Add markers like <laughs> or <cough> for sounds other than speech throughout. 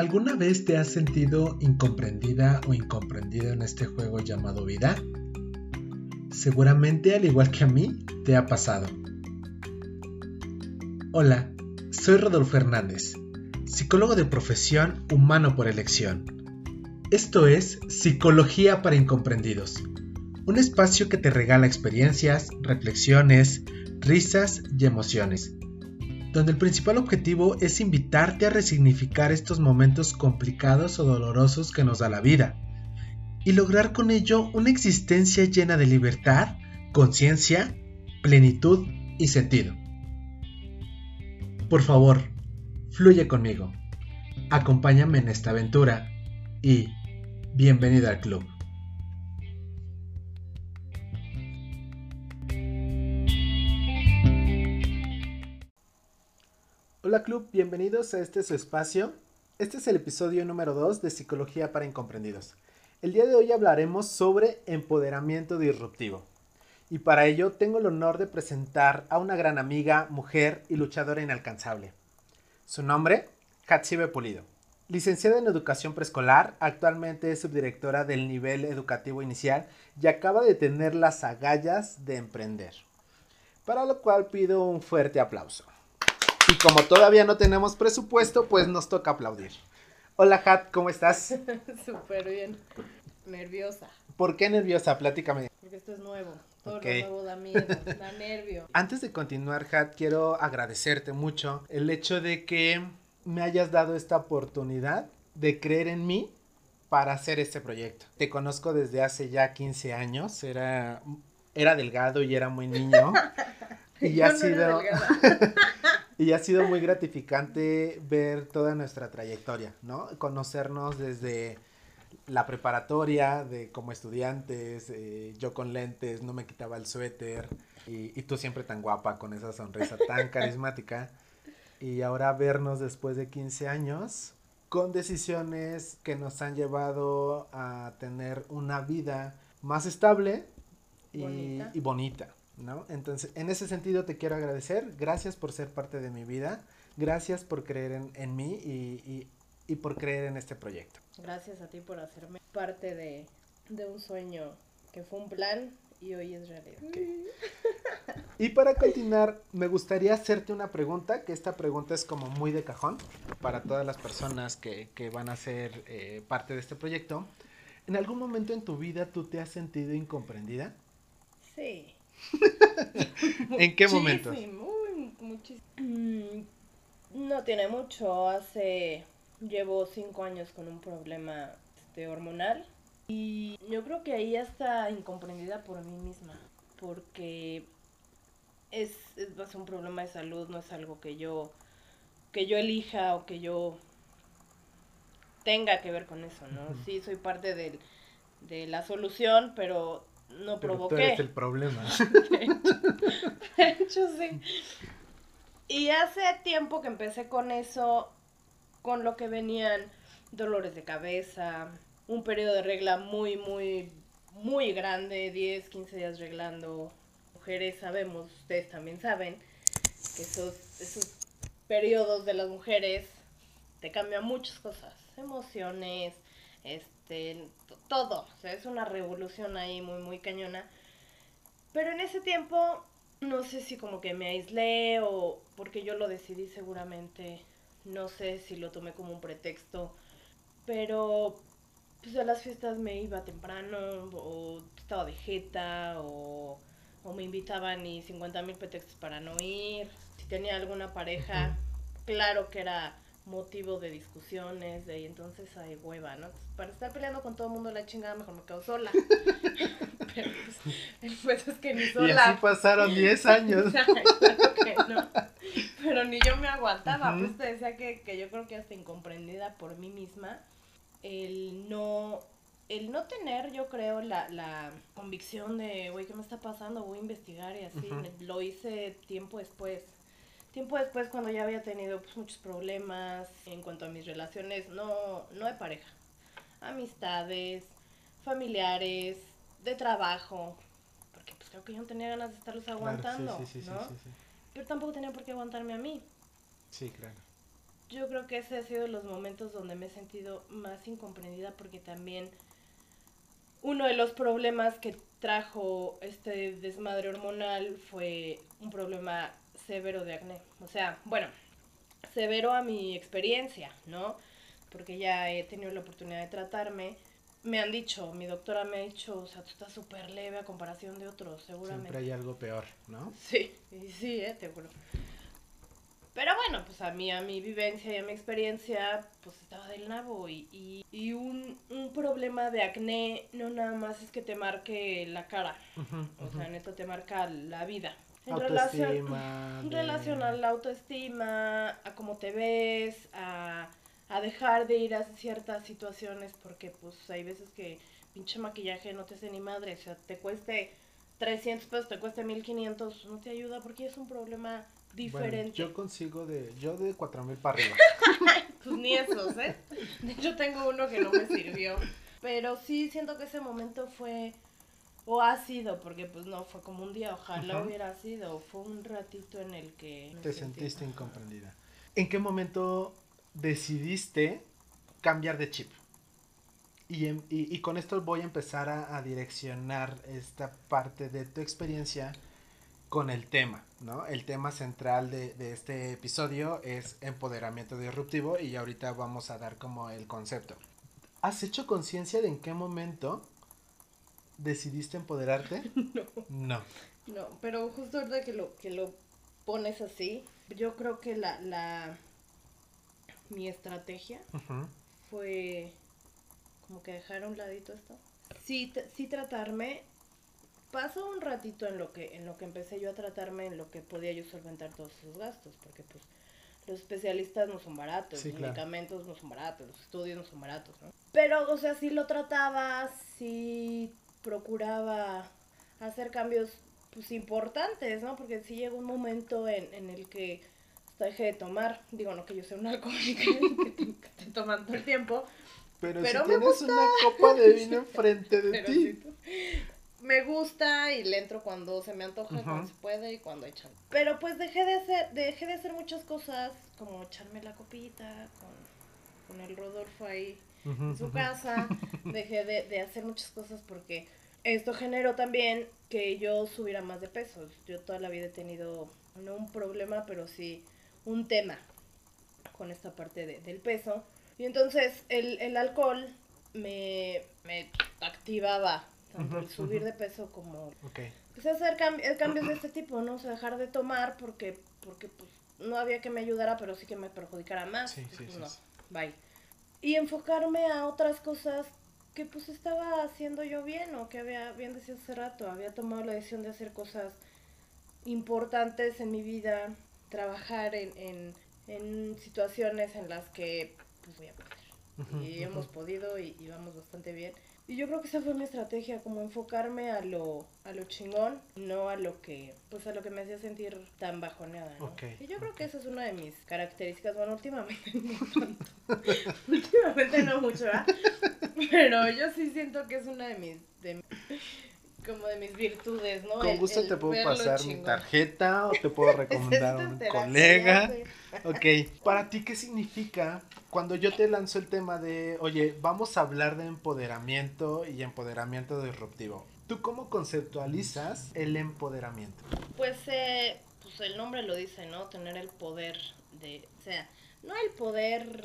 ¿Alguna vez te has sentido incomprendida o incomprendido en este juego llamado vida? Seguramente, al igual que a mí, te ha pasado. Hola, soy Rodolfo Hernández, psicólogo de profesión humano por elección. Esto es Psicología para Incomprendidos, un espacio que te regala experiencias, reflexiones, risas y emociones donde el principal objetivo es invitarte a resignificar estos momentos complicados o dolorosos que nos da la vida y lograr con ello una existencia llena de libertad, conciencia, plenitud y sentido. Por favor, fluye conmigo, acompáñame en esta aventura y bienvenido al club. Hola club, bienvenidos a este su espacio. Este es el episodio número 2 de Psicología para Incomprendidos. El día de hoy hablaremos sobre empoderamiento disruptivo. Y para ello tengo el honor de presentar a una gran amiga, mujer y luchadora inalcanzable. Su nombre, Hatsibe Pulido. Licenciada en Educación Preescolar, actualmente es subdirectora del nivel educativo inicial y acaba de tener las agallas de emprender. Para lo cual pido un fuerte aplauso. Y como todavía no tenemos presupuesto, pues nos toca aplaudir. Hola, Hat, ¿cómo estás? <laughs> Súper bien. Nerviosa. ¿Por qué nerviosa? Platícame. Porque esto es nuevo. Todo lo nuevo da miedo, <laughs> da nervio. Antes de continuar, Hat, quiero agradecerte mucho el hecho de que me hayas dado esta oportunidad de creer en mí para hacer este proyecto. Te conozco desde hace ya 15 años, era, era delgado y era muy niño. <laughs> y ha sido y ha sido muy gratificante ver toda nuestra trayectoria, ¿no? Conocernos desde la preparatoria, de como estudiantes, eh, yo con lentes, no me quitaba el suéter, y, y, tú siempre tan guapa, con esa sonrisa tan <laughs> carismática. Y ahora vernos después de 15 años, con decisiones que nos han llevado a tener una vida más estable y y bonita. ¿No? Entonces, en ese sentido te quiero agradecer, gracias por ser parte de mi vida, gracias por creer en, mí y, por creer en este proyecto. Gracias a ti por hacerme parte de, un sueño que fue un plan y hoy es realidad. Y para continuar, me gustaría hacerte una pregunta, que esta pregunta es como muy de cajón para todas las personas que, van a ser eh, parte de este proyecto. ¿En algún momento en tu vida tú te has sentido incomprendida? Sí. <laughs> ¿En qué momento? Mm, no tiene mucho. Hace. Llevo cinco años con un problema este, hormonal. Y yo creo que ahí está incomprendida por mí misma. Porque es, es un problema de salud, no es algo que yo. que yo elija o que yo tenga que ver con eso, ¿no? Sí, soy parte del, de la solución, pero no provoqué. Pero eres el problema. de, hecho, sí. Y hace tiempo que empecé con eso, con lo que venían dolores de cabeza, un periodo de regla muy, muy, muy grande, 10, 15 días reglando. Mujeres sabemos, ustedes también saben, que esos, esos periodos de las mujeres te cambian muchas cosas, emociones, este, todo, o sea, es una revolución ahí muy, muy cañona. Pero en ese tiempo, no sé si como que me aislé o porque yo lo decidí seguramente, no sé si lo tomé como un pretexto, pero pues a las fiestas me iba temprano o estaba de jeta o, o me invitaban y 50 mil pretextos para no ir. Si tenía alguna pareja, claro que era motivo de discusiones, de y entonces hay hueva, ¿no? para estar peleando con todo el mundo la chingada, mejor me quedo sola. <laughs> Pero pues, pues, es que ni sola. Y así pasaron 10 años. <laughs> Pero ni yo me aguantaba, pues te decía que, que yo creo que hasta incomprendida por mí misma, el no el no tener, yo creo, la, la convicción de, güey, ¿qué me está pasando? Voy a investigar y así, lo hice tiempo después. Tiempo después, cuando ya había tenido pues, muchos problemas en cuanto a mis relaciones, no, no de pareja, amistades, familiares, de trabajo, porque pues creo que yo no tenía ganas de estarlos aguantando, ¿no? Pero tampoco tenía por qué aguantarme a mí. Sí, claro. yo creo que ese ha sido los momentos donde me he sentido más incomprendida porque también uno de los problemas que trajo este desmadre hormonal fue un problema severo de acné. O sea, bueno, severo a mi experiencia, ¿no? Porque ya he tenido la oportunidad de tratarme. Me han dicho, mi doctora me ha dicho, o sea, tú estás súper leve a comparación de otros, seguramente. Siempre hay algo peor, ¿no? Sí, y sí, eh, te juro. Pero bueno, pues a mí, a mi vivencia y a mi experiencia, pues estaba del nabo y, y, y un, un, problema de acné no nada más es que te marque la cara, uh -huh, uh -huh. o sea, neto te marca la vida. En relación, en relación a la autoestima, a cómo te ves, a, a dejar de ir a ciertas situaciones porque pues hay veces que pinche maquillaje no te hace ni madre, o sea, te cueste 300 pesos, te cueste 1500, no te ayuda porque es un problema diferente. Bueno, yo consigo de, yo de 4000 para arriba. <laughs> pues ni esos, ¿eh? De hecho tengo uno que no me sirvió. Pero sí siento que ese momento fue, o ha sido, porque pues no fue como un día, ojalá uh -huh. hubiera sido, fue un ratito en el que... Te sentiste incomprendida. ¿En qué momento decidiste cambiar de chip? Y, y, y, con esto voy a empezar a, a, direccionar esta parte de tu experiencia con el tema, ¿no? El tema central de, de, este episodio es empoderamiento disruptivo y ahorita vamos a dar como el concepto. ¿Has hecho conciencia de en qué momento decidiste empoderarte? <laughs> No. No. No, pero justo ahorita que lo, que lo pones así, yo creo que la, la mi estrategia uh -huh. fue como que dejar a un ladito esto. Sí, sí tratarme. Pasó un ratito en lo que en lo que empecé yo a tratarme, en lo que podía yo solventar todos esos gastos, porque pues los especialistas no son baratos, Sí, los claro. medicamentos no son baratos, los estudios no son baratos, ¿no? Pero, o sea, sí lo trataba, sí procuraba hacer cambios pues importantes, ¿no? Porque sí llegó un momento en, en el que hasta dejé de tomar, digo, no que yo sea una alcohólica <laughs> que te, que te toman todo el tiempo, Pero, Pero si me tienes gusta. una copa de vino <laughs> enfrente de pero ti. sí, me gusta y le entro cuando se me antoja, cuando se puede y cuando hay chance. Pero pues dejé de hacer, dejé de hacer muchas cosas, como echarme la copita con, con el Rodolfo ahí En su casa, <laughs> dejé de, de hacer muchas cosas porque esto generó también que yo subiera más de peso. Yo toda la vida he tenido, no un problema, pero sí un tema con esta parte de- del peso. Y entonces el, el alcohol me, me activaba tanto el subir de peso como pues hacer cambi- cambios de este tipo, ¿no? O sea, dejar de tomar porque, porque pues, no había que me ayudara, pero sí que me perjudicara más. Sí, Pues, sí, no, bye. Y enfocarme a otras cosas que pues estaba haciendo yo bien o que había, bien decía hace rato, había tomado la decisión de hacer cosas importantes en mi vida, trabajar en, en, en situaciones en las que pues voy a poder. Y hemos podido y, y vamos bastante bien. Y yo creo que esa fue mi estrategia, como enfocarme a lo, a lo chingón, no a lo que, pues a lo que me hacía sentir tan bajoneada, ¿no? Y yo creo que esa es una de mis características, bueno, últimamente <laughs> no tanto, últimamente no mucho, ¿verdad? Pero yo sí siento que es una de mis, de, como de mis virtudes, ¿no? Con gusto el te puedo pasar mi tarjeta o te puedo <laughs> recomendar a un colega. Ok, para ti, ¿qué significa cuando yo te lanzo el tema de, oye, vamos a hablar de empoderamiento y empoderamiento disruptivo? ¿Tú cómo conceptualizas el empoderamiento? Pues, eh, pues el nombre lo dice, ¿no? Tener el poder de, o sea, no el poder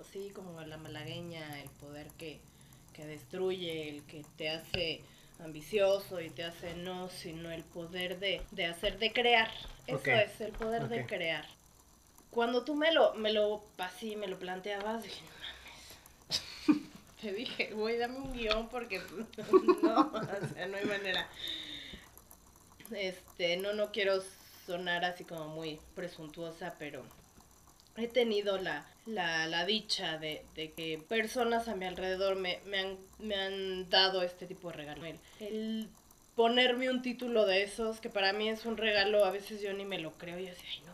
así como la malagueña, el poder que, que destruye, el que te hace ambicioso y te hace no, sino el poder de, de hacer, de crear. Eso es, el poder de crear. Cuando tú me lo, me lo, así, me lo planteabas, dije, no mames. <laughs> Te dije, güey, dame un guion porque <laughs> no, o sea, no hay manera. Este, no, no quiero sonar así como muy presuntuosa, pero he tenido la, la, la dicha de, de que personas a mi alrededor me, me, han, me han dado este tipo de regalo. El, el ponerme un título de esos, que para mí es un regalo, a veces yo ni me lo creo y así, ay, no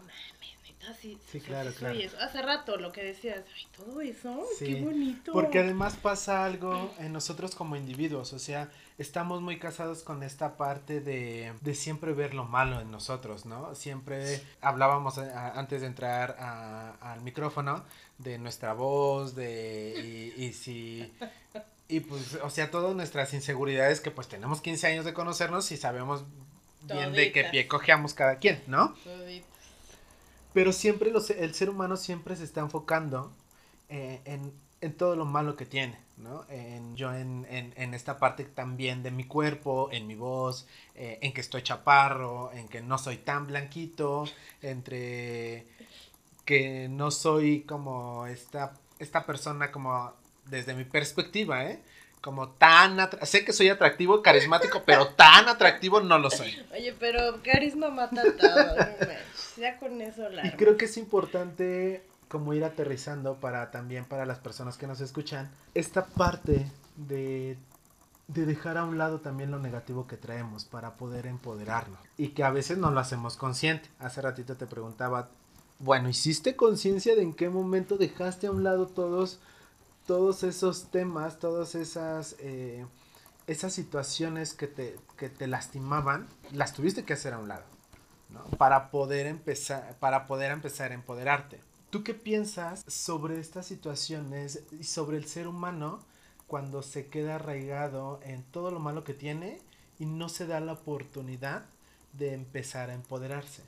Así, Sí, claro, claro. Hace rato lo que decías, ay, todo eso, qué bonito. Porque además pasa algo en nosotros como individuos, o sea, estamos muy casados con esta parte de, de siempre ver lo malo en nosotros, ¿no? Siempre hablábamos antes de entrar al micrófono de nuestra voz, de y, y si y pues, o sea, todas nuestras inseguridades que pues tenemos 15 años de conocernos y sabemos bien de qué pie cojeamos cada quien, ¿no? Pero siempre los, el ser humano siempre se está enfocando eh, en, en, todo lo malo que tiene, ¿no? En, yo en, en, en, esta parte también de mi cuerpo, en mi voz, eh, en que estoy chaparro, en que no soy tan blanquito, entre que no soy como esta, esta persona como desde mi perspectiva, ¿eh? Como tan sé que soy atractivo, carismático, pero tan atractivo no lo soy. <laughs> Oye, pero carisma mata todo, ya con eso la. Y creo que es importante como ir aterrizando para también para las personas que nos escuchan esta parte de de dejar a un lado también lo negativo que traemos para poder empoderarnos y que a veces no lo hacemos consciente. Hace ratito te preguntaba, bueno, ¿hiciste conciencia de en qué momento dejaste a un lado todos todos esos temas, todas esas, eh, esas situaciones que te, que te lastimaban, las tuviste que hacer a un lado, ¿no? Para poder empezar, para poder empezar a empoderarte. ¿Tú qué piensas sobre estas situaciones y sobre el ser humano cuando se queda arraigado en todo lo malo que tiene y no se da la oportunidad de empezar a empoderarse?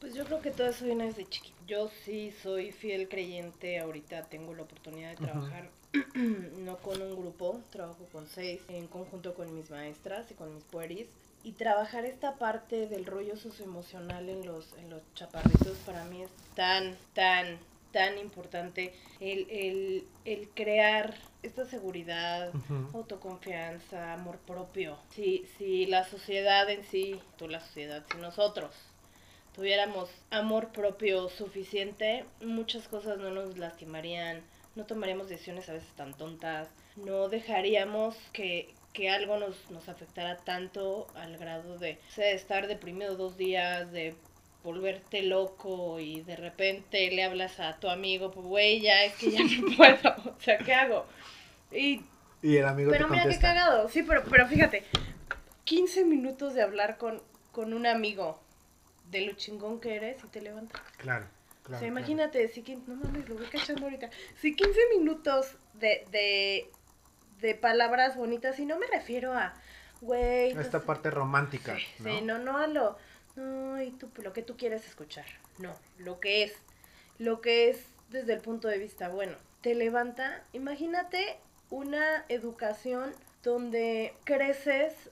Pues yo creo que todo eso viene desde chiquito. Yo sí soy fiel creyente, ahorita tengo la oportunidad de trabajar <clears throat> no con un grupo, trabajo con seis, en conjunto con mis maestras y con mis pueris. Y trabajar esta parte del rollo socioemocional en los, en los chaparritos para mí es tan, tan, tan importante. El, el, el crear esta seguridad, autoconfianza, amor propio. Si, si la sociedad en sí, tú la sociedad, si nosotros tuviéramos amor propio suficiente, muchas cosas no nos lastimarían, no tomaríamos decisiones a veces tan tontas, no dejaríamos que, algo nos, nos afectara tanto al grado de, estar deprimido dos días, de volverte loco y de repente le hablas a tu amigo, pues güey, ya es que ya no <laughs> puedo, o sea, ¿qué hago? Y, el amigo pero mira qué cagado, sí, pero, pero fíjate, 15 minutos de hablar con, con un amigo de lo chingón que eres y te levantas. Claro o sea, imagínate, si no mames, lo voy cachando ahorita. Si 15 minutos de, de, de palabras bonitas, y no me refiero a, güey. A esta parte romántica. Sí, ¿no? sí, no, no a lo, no, y tú, lo que tú quieres escuchar. No, lo que es, lo que es desde el punto de vista, bueno, te levanta, imagínate una educación donde creces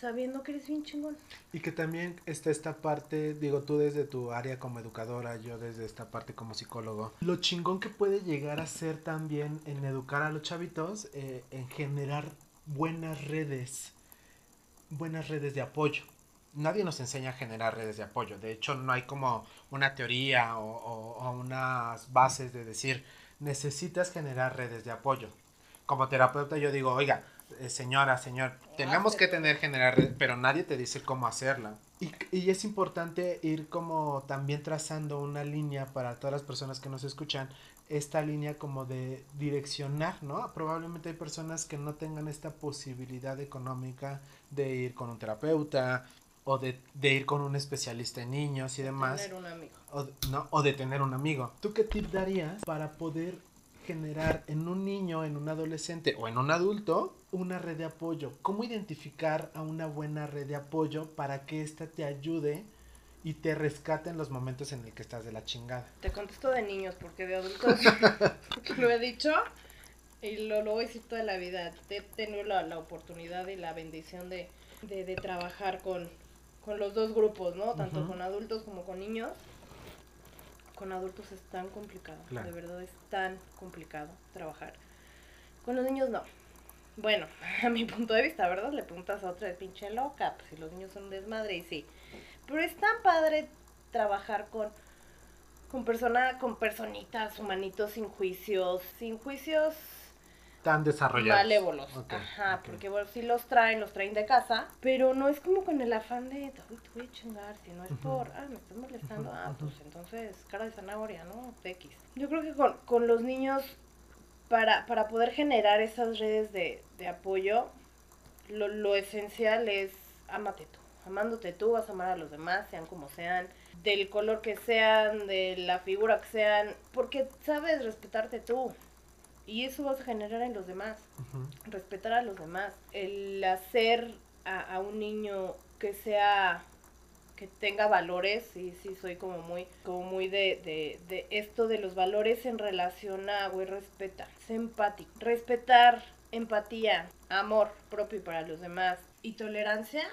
sabiendo que eres bien chingón. Y que también está esta parte, digo tú desde tu área como educadora, yo desde esta parte como psicólogo, lo chingón que puede llegar a ser también en educar a los chavitos, eh, en generar buenas redes, buenas redes de apoyo. Nadie nos enseña a generar redes de apoyo, de hecho no hay como una teoría o, unas bases de decir, necesitas generar redes de apoyo. Como terapeuta yo digo, oiga, señora, señor, tenemos que tener generar, pero nadie te dice cómo hacerla. Y, y, es importante ir como también trazando una línea para todas las personas que nos escuchan, esta línea como de direccionar, ¿no? Probablemente hay personas que no tengan esta posibilidad económica de ir con un terapeuta o de, de ir con un especialista en niños y demás. Tener un amigo. O, no, o de tener un amigo. ¿Tú qué tip darías para poder generar en un niño, en un adolescente o en un adulto una red de apoyo? ¿Cómo identificar a una buena red de apoyo para que ésta te ayude y te rescate en los momentos en el que estás de la chingada? Te contesto de niños porque de adultos <laughs> lo he dicho y lo, lo voy a decir toda la vida. He tenido la, la oportunidad y la bendición de, de, trabajar con, con los dos grupos, ¿no? Tanto con adultos como con niños con adultos es tan complicado, de verdad es tan complicado trabajar. Con los niños no. Bueno, <laughs> a mi punto de vista, ¿verdad? Le preguntas a otra de pinche loca, pues si los niños son desmadre y sí. Pero es tan padre trabajar con con persona, con personitas, humanitos sin juicios, sin juicios tan desarrollados. Malévolos. Ok, Ajá, ok. porque bueno, sí los traen, los traen de casa, pero no es como con el afán de, "Ay, te voy a chingar, si no es Ujú. por, ah, me estás molestando, Ujú, ah, ujú. pues entonces, cara de zanahoria, ¿no? X. Yo creo que con, con los niños, para, para poder generar esas redes de, de apoyo, lo, lo esencial es amate tú. Amándote tú, vas a amar a los demás, sean como sean, del color que sean, de la figura que sean, porque sabes respetarte tú. Y eso vas a generar en los demás Ujú. respetar a los demás, el hacer a, a un niño que sea que tenga valores, sí, sí, soy como muy, como muy de, de, de esto de los valores en relación a, güey, respeta, sé empático, respetar, empatía, amor propio y para los demás y tolerancia,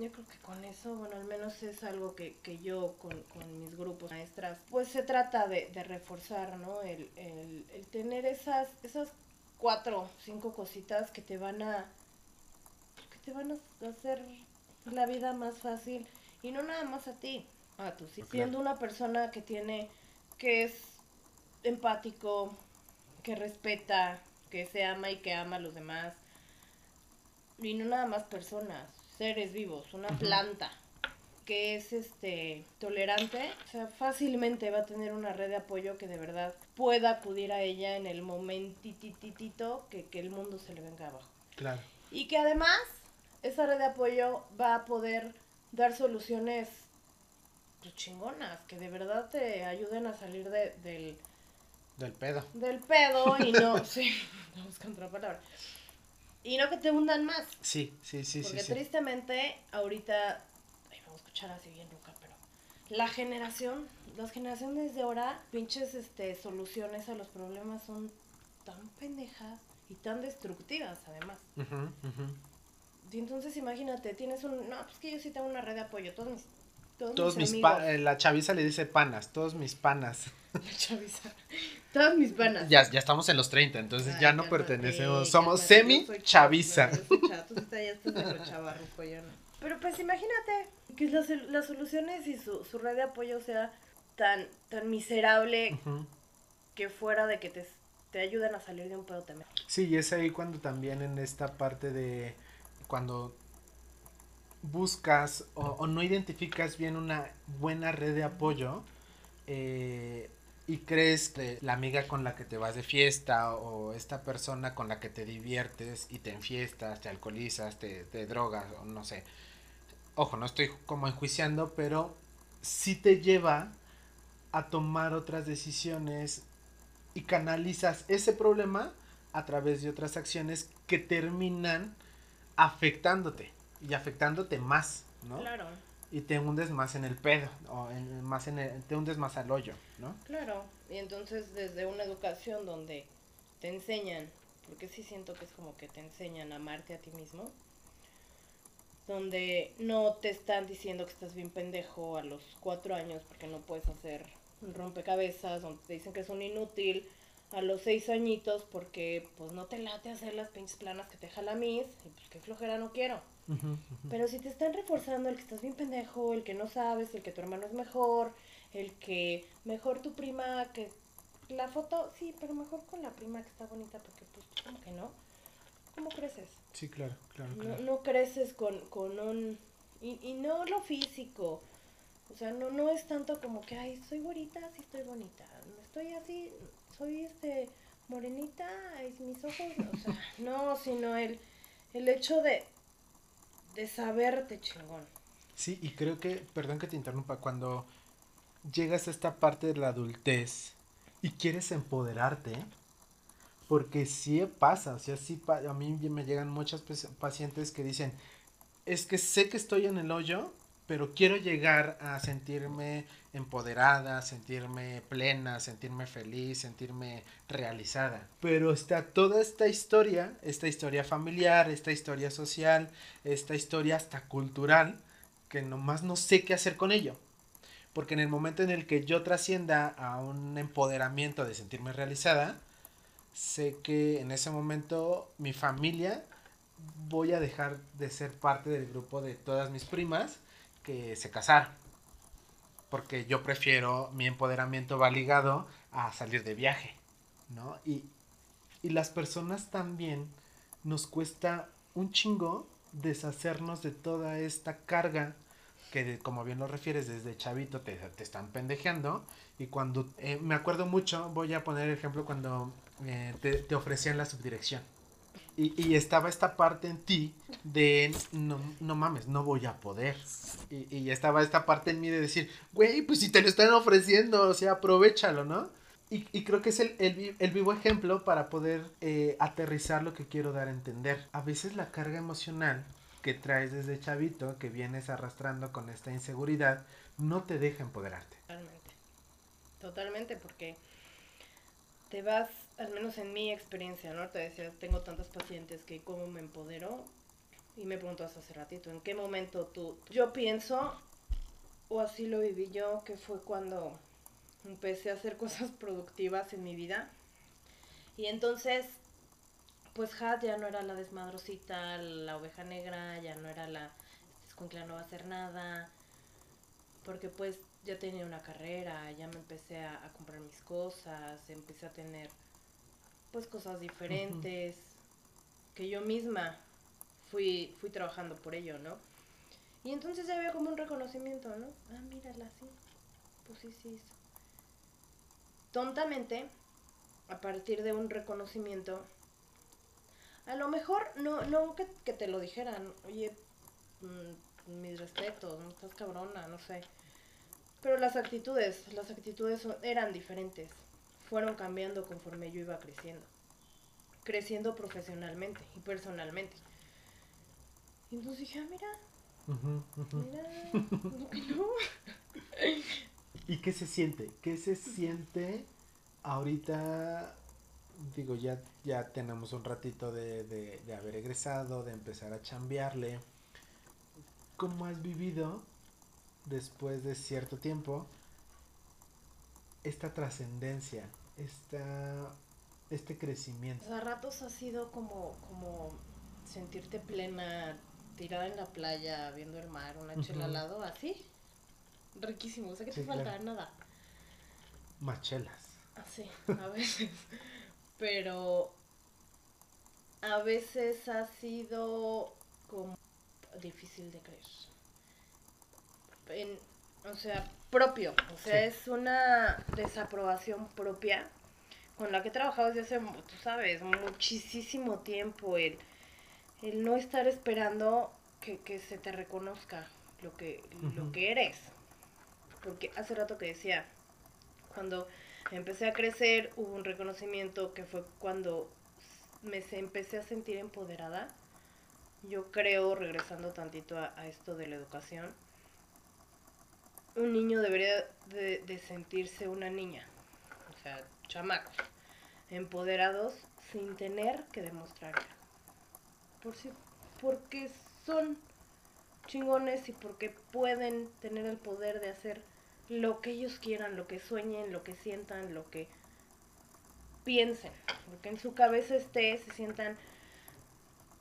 yo creo que con eso, bueno, al menos es algo que, que yo con, con mis grupos maestras, pues se trata de, de reforzar, ¿no? El, el, el tener esas, esas cuatro, cinco cositas que te van a, que te van a hacer la vida más fácil y no nada más a ti, a tus hijos. Claro. Siendo una persona que tiene, que es empático, que respeta, que se ama y que ama a los demás. Y no nada más personas, seres vivos, una planta que es este tolerante, o sea, fácilmente va a tener una red de apoyo que de verdad pueda acudir a ella en el momentititito que, que el mundo se le venga abajo. Claro. Y que además esa red de apoyo va a poder dar soluciones pues, chingonas, que de verdad te ayuden a salir de- del, Del pedo. del pedo y no, <laughs> sí, no buscando otra palabra. Y no que te hundan más. Sí, sí, sí, sí. Porque sí. tristemente, ahorita, ay, vamos a escuchar así bien loca, pero la generación, las generaciones de ahora, pinches este, soluciones a los problemas son tan pendejas y tan destructivas además. Ujú. Y entonces imagínate, tienes un, no, pues que yo sí tengo una red de apoyo, todos mis, todos, Todos mis amigos, pa- eh, la chaviza le dice panas, todos mis panas. <laughs> la chaviza, todas mis panas. Ya, ya estamos en los 30, entonces Ay, ya no cálmate, pertenecemos, somos cálmate, semi yo soy chaviza. chava, yo soy chava, tú sí ya estás medio chavarruco, yo no. Pero pues imagínate que las, las soluciones y su, su red de apoyo sea tan, tan miserable que fuera de que te, te ayuden a salir de un pedo también. Sí, y es ahí cuando también en esta parte de cuando buscas o, o no identificas bien una buena red de apoyo eh, y crees que la amiga con la que te vas de fiesta o esta persona con la que te diviertes y te enfiestas, te alcoholizas, te, drogas o no sé. Ojo, no estoy como enjuiciando, pero sí te lleva a tomar otras decisiones y canalizas ese problema a través de otras acciones que terminan afectándote y afectándote más, ¿no? Claro, Y te hundes más en el pedo o en, más en el- te hundes más al hoyo, ¿no? claro. Y entonces desde una educación donde te enseñan, porque sí siento que es como que te enseñan a amarte a ti mismo, donde no te están diciendo que estás bien pendejo a los cuatro años porque no puedes hacer rompecabezas, donde te dicen que es un inútil a los seis añitos porque pues no te late hacer las pinches planas que te deja mis y pues qué flojera no quiero. Pero si te están reforzando el que estás bien pendejo, el que no sabes, el que tu hermano es mejor, el que mejor tu prima, que la foto, sí, pero mejor con la prima que está bonita porque pues como que no. ¿Cómo creces? Sí, claro, claro, No, claro. no creces con, con un... Y, y no lo físico. O sea, no, no es tanto como que, ay, soy güerita, sí estoy bonita. Estoy así, soy este morenita, ay, mis ojos, o sea, no, sino el, el hecho de, de saberte chingón. Sí, y creo que, perdón que te interrumpa, cuando llegas a esta parte de la adultez y quieres empoderarte, porque sí pasa, o sea, sí a mí me llegan muchas pacientes que dicen, es que sé que estoy en el hoyo, pero quiero llegar a sentirme empoderada, sentirme plena, sentirme feliz, sentirme realizada. Pero está toda esta historia, esta historia familiar, esta historia social, esta historia hasta cultural, que nomás no sé qué hacer con ello. Porque en el momento en el que yo trascienda a un empoderamiento de sentirme realizada, sé que en ese momento mi familia voy a dejar de ser parte del grupo de todas mis primas que se casaron. Porque yo prefiero, mi empoderamiento va ligado a salir de viaje, ¿no? Y Y las personas también nos cuesta un chingo deshacernos de toda esta carga que como bien lo refieres desde chavito te, te están pendejeando y cuando eh, me acuerdo mucho voy a poner el ejemplo cuando eh, te, ofrecían la subdirección y, y, estaba esta parte en ti de no, no mames, no voy a poder. Y, y, estaba esta parte en mí de decir, güey, pues si te lo están ofreciendo, o sea, aprovechalo, ¿no? Y, y creo que es el, el, el, vivo ejemplo para poder eh, aterrizar lo que quiero dar a entender. A veces la carga emocional que traes desde chavito, que vienes arrastrando con esta inseguridad, no te deja empoderarte. Totalmente. Totalmente, porque te vas, al menos en mi experiencia, ¿no? Te decía, tengo tantos pacientes que cómo me empodero. Y me preguntas hace ratito, ¿en qué momento tú? Yo pienso, o así lo viví yo, que fue cuando empecé a hacer <laughs> cosas productivas en mi vida. Y entonces pues Hat ya no era la desmadrosita, la oveja negra, ya no era la escuincla no va a hacer nada, porque pues ya tenía una carrera, ya me empecé a comprar mis cosas, empecé a tener pues cosas diferentes, uh -huh. que yo misma fui, fui trabajando por ello, ¿no? Y entonces ya había como un reconocimiento, ¿no? Ah, mírala, sí, pues sí, sí. Tontamente, a partir de un reconocimiento, a lo mejor no, no que, que te lo dijeran, oye, mmm, mis respetos, no estás cabrona, no sé. Pero las actitudes, las actitudes eran diferentes. Fueron cambiando conforme yo iba creciendo. Creciendo profesionalmente y personalmente. Y entonces dije, ah, mira. Uh -huh, uh -huh. Mira, que no. ¿Y qué se siente? ¿Qué se siente ahorita digo, ya, ya tenemos un ratito de, de, de, haber egresado, de empezar a chambearle. ¿Cómo has vivido después de cierto tiempo esta trascendencia, esta, este crecimiento? A ratos ha sido como, como sentirte plena, tirada en la playa, viendo el mar, una chela uh -huh. al lado, así. Riquísimo, o sea que sí, te falta claro. nada. Machelas. Así, a veces <laughs> pero a veces ha sido como difícil de creer. En, o sea, propio, o sea, sí. es una desaprobación propia con la que he trabajado desde hace, tú sabes, muchísimo tiempo, el, el no estar esperando que, que se te reconozca lo que, uh -huh. lo que eres. Porque hace rato que decía, cuando empecé a crecer, hubo un reconocimiento que fue cuando me empecé a sentir empoderada. Yo creo, regresando tantito a, a esto de la educación, un niño debería de, de, sentirse una niña, o sea, chamacos, empoderados sin tener que demostrarlo. Por si, porque son chingones y porque pueden tener el poder de hacer lo que ellos quieran, lo que sueñen, lo que sientan, lo que piensen, porque en su cabeza esté, se sientan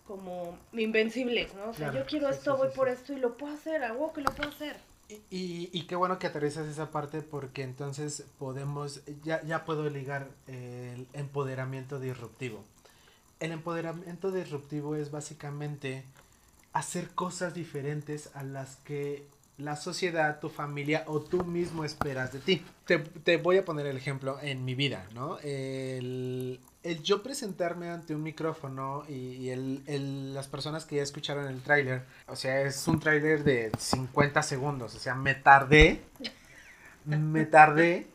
como invencibles, ¿no? O sea, claro, yo quiero sí, esto, sí, voy sí, por esto y lo puedo hacer, hago que lo puedo hacer. Y, y, qué bueno que aterrizas esa parte porque entonces podemos, ya, ya puedo ligar el empoderamiento disruptivo. El empoderamiento disruptivo es básicamente hacer cosas diferentes a las que la sociedad, tu familia o tú mismo esperas de ti. Te, te voy a poner el ejemplo en mi vida, ¿no? El, el yo presentarme ante un micrófono y, el, el, las personas que ya escucharon el tráiler, o sea, es un tráiler de 50 segundos, o sea, me tardé, me tardé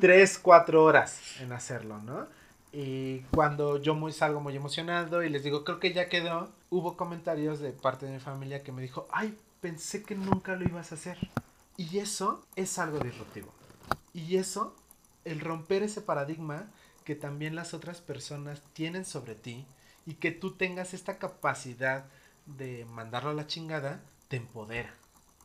3, 4 horas en hacerlo, ¿no? Y cuando yo muy salgo muy emocionado y les digo, creo que ya quedó, hubo comentarios de parte de mi familia que me dijo, ay, pensé que nunca lo ibas a hacer. Y eso es algo disruptivo. Y eso, el romper ese paradigma que también las otras personas tienen sobre ti y que tú tengas esta capacidad de mandarlo a la chingada, te empodera.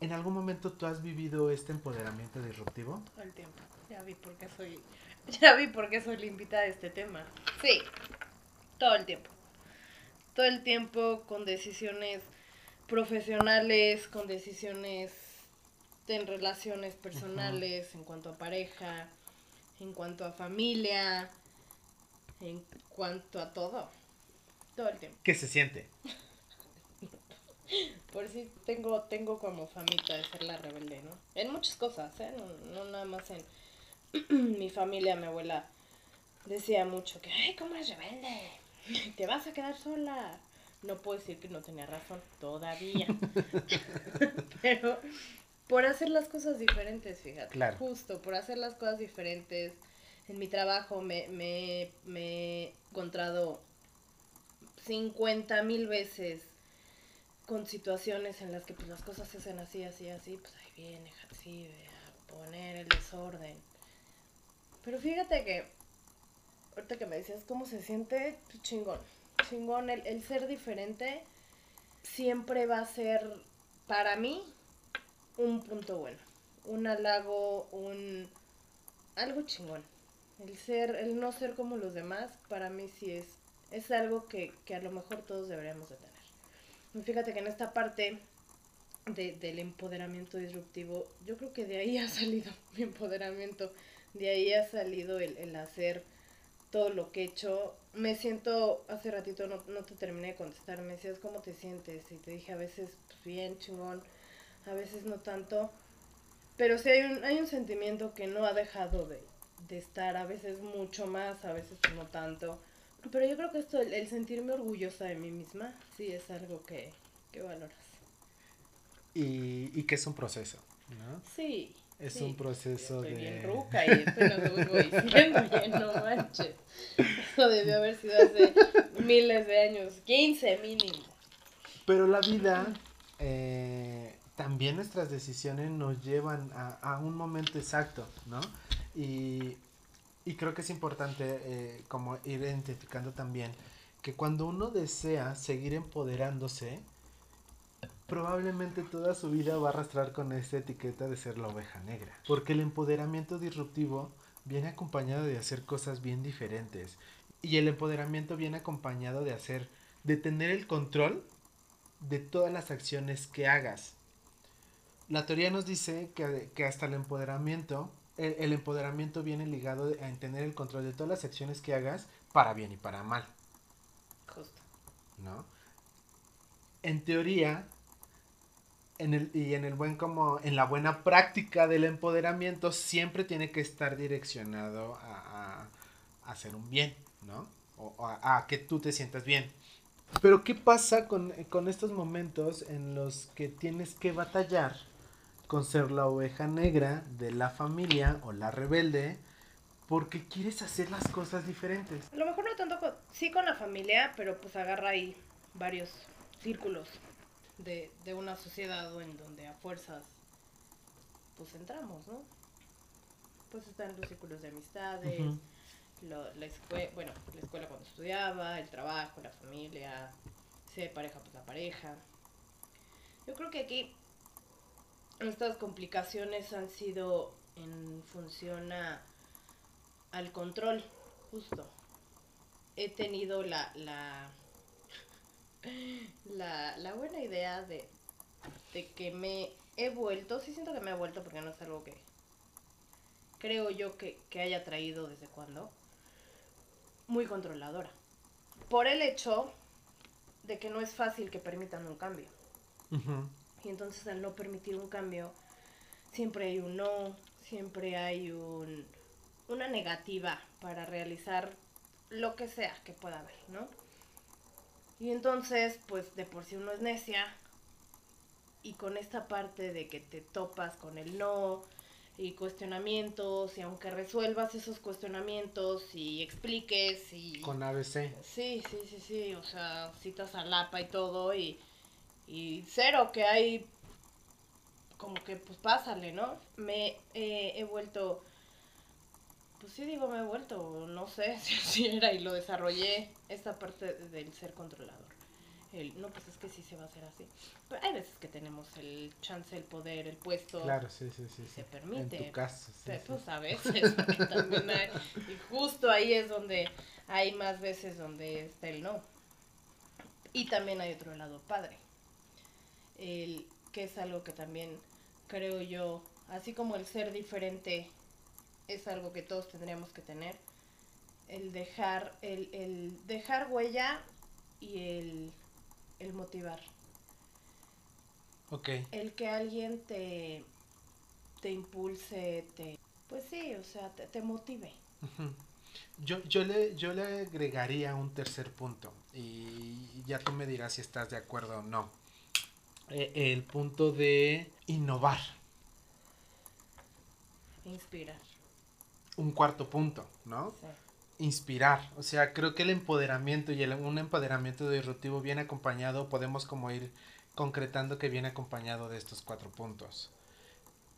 ¿En algún momento tú has vivido este empoderamiento disruptivo? Todo el tiempo. Ya vi por qué soy <laughs> Ya vi por qué soy la invitada de este tema. Sí, todo el tiempo. Todo el tiempo con decisiones profesionales, con decisiones en relaciones personales, uh -huh. en cuanto a pareja, en cuanto a familia, En cuanto a todo. Todo el tiempo. ¿Qué se siente? <laughs> Por si tengo, tengo como famita de ser la rebelde, ¿no? En muchas cosas, ¿eh? No, no nada más en <clears throat> mi familia, mi abuela decía mucho que, ay, ¿cómo eres rebelde? Te vas a quedar sola. No puedo decir que no tenía razón, todavía. <laughs> <laughs> Pero por hacer las cosas diferentes, fíjate. Claro. Justo, por hacer las cosas diferentes. En mi trabajo me, me, me he encontrado 50 mil veces con situaciones en las que pues las cosas se hacen así, así, así, pues ahí viene así a poner el desorden. Pero fíjate que, ahorita que me decías cómo se siente, pues, chingón, chingón, el, el ser diferente siempre va a ser para mí un punto bueno, un halago, un algo chingón. El ser, el no ser como los demás, para mí sí es, es algo que, que a lo mejor todos deberíamos de tener. Fíjate que en esta parte de, del empoderamiento disruptivo, yo creo que de ahí ha salido <laughs> mi empoderamiento, de ahí ha salido el, el hacer todo lo que he hecho. Me siento, hace ratito no, no te terminé de contestar, me decías cómo te sientes y te dije a veces pues, bien chingón, a veces no tanto, pero sí hay un, hay un sentimiento que no ha dejado de, de estar, a veces mucho más, a veces no tanto. Pero yo creo que esto, el, el sentirme orgullosa de mí misma, sí es algo que, que valoras. Y, y que es un proceso, ¿no? Sí. Es sí. un proceso Estoy de... bien <laughs> ruca y apenas lo vengo diciendo, oye, no manches. Eso debió haber sido hace miles de años, 15 mínimo. Pero la vida, eh, también nuestras decisiones nos llevan a, a un momento exacto, ¿no? Y, y creo que es importante eh, como ir identificando también que cuando uno desea seguir empoderándose, probablemente toda su vida va a arrastrar con esta etiqueta de ser la oveja negra. Porque el empoderamiento disruptivo viene acompañado de hacer cosas bien diferentes. Y el empoderamiento viene acompañado de hacer, de tener el control de todas las acciones que hagas. La teoría nos dice que, que hasta el empoderamiento, el, el, empoderamiento viene ligado a tener el control de todas las acciones que hagas para bien y para mal. Justo. ¿No? En teoría, en el, y en el buen como, en la buena práctica del empoderamiento, siempre tiene que estar direccionado a, a, a hacer un bien, ¿no? O a, a que tú te sientas bien. Pero ¿qué pasa con, con, estos momentos en los que tienes que batallar con ser la oveja negra de la familia o la rebelde porque quieres hacer las cosas diferentes? A lo mejor no tanto con, sí con la familia, pero pues agarra ahí varios círculos de, de una sociedad en donde a fuerzas pues entramos, ¿no? Pues están los círculos de amistades. Uh -huh lo, la escuela, bueno, la escuela cuando estudiaba, el trabajo, la familia, si hay pareja, pues la pareja. Yo creo que aquí estas complicaciones han sido en función a, al control, justo. He tenido la, la, la, la buena idea de, de que me he vuelto, sí siento que me he vuelto porque no es algo que creo yo que, que haya traído desde cuando, muy controladora. Por el hecho de que no es fácil que permitan un cambio. Y entonces al no permitir un cambio, siempre hay un no, siempre hay un, una negativa para realizar lo que sea que pueda haber, ¿no? Y entonces, pues de por sí uno es necia y con esta parte de que te topas con el no, y cuestionamientos y aunque resuelvas esos cuestionamientos y expliques y con ABC sí sí sí sí o sea citas a Lapa y todo y y cero que hay como que pues pásale no me eh, he vuelto pues sí digo me he vuelto no sé <laughs> si así era y lo desarrollé esta parte del ser controlador el, no, pues es que sí se va a hacer así. Pero hay veces que tenemos el chance, el poder, el puesto. Claro, sí, sí, sí. Se permite. En tu caso, sí, pero, sí. Pues a <laughs> veces, porque también hay. Y justo ahí es donde hay más veces donde está el no. Y también hay otro lado padre. El, que es algo que también creo yo, así como el ser diferente es algo que todos tendríamos que tener, el dejar, el, el dejar huella y el, el motivar. Ok. El que alguien te, te impulse, te, pues sí, o sea, te, te motive. Yo, yo, le, yo le agregaría un tercer punto y ya tú me dirás si estás de acuerdo o no. Eh, el punto de innovar. Inspirar. Un cuarto punto, ¿no? Sí. Inspirar. O sea, creo que el empoderamiento y el, un empoderamiento disruptivo viene acompañado, podemos como ir concretando que viene acompañado de estos cuatro puntos.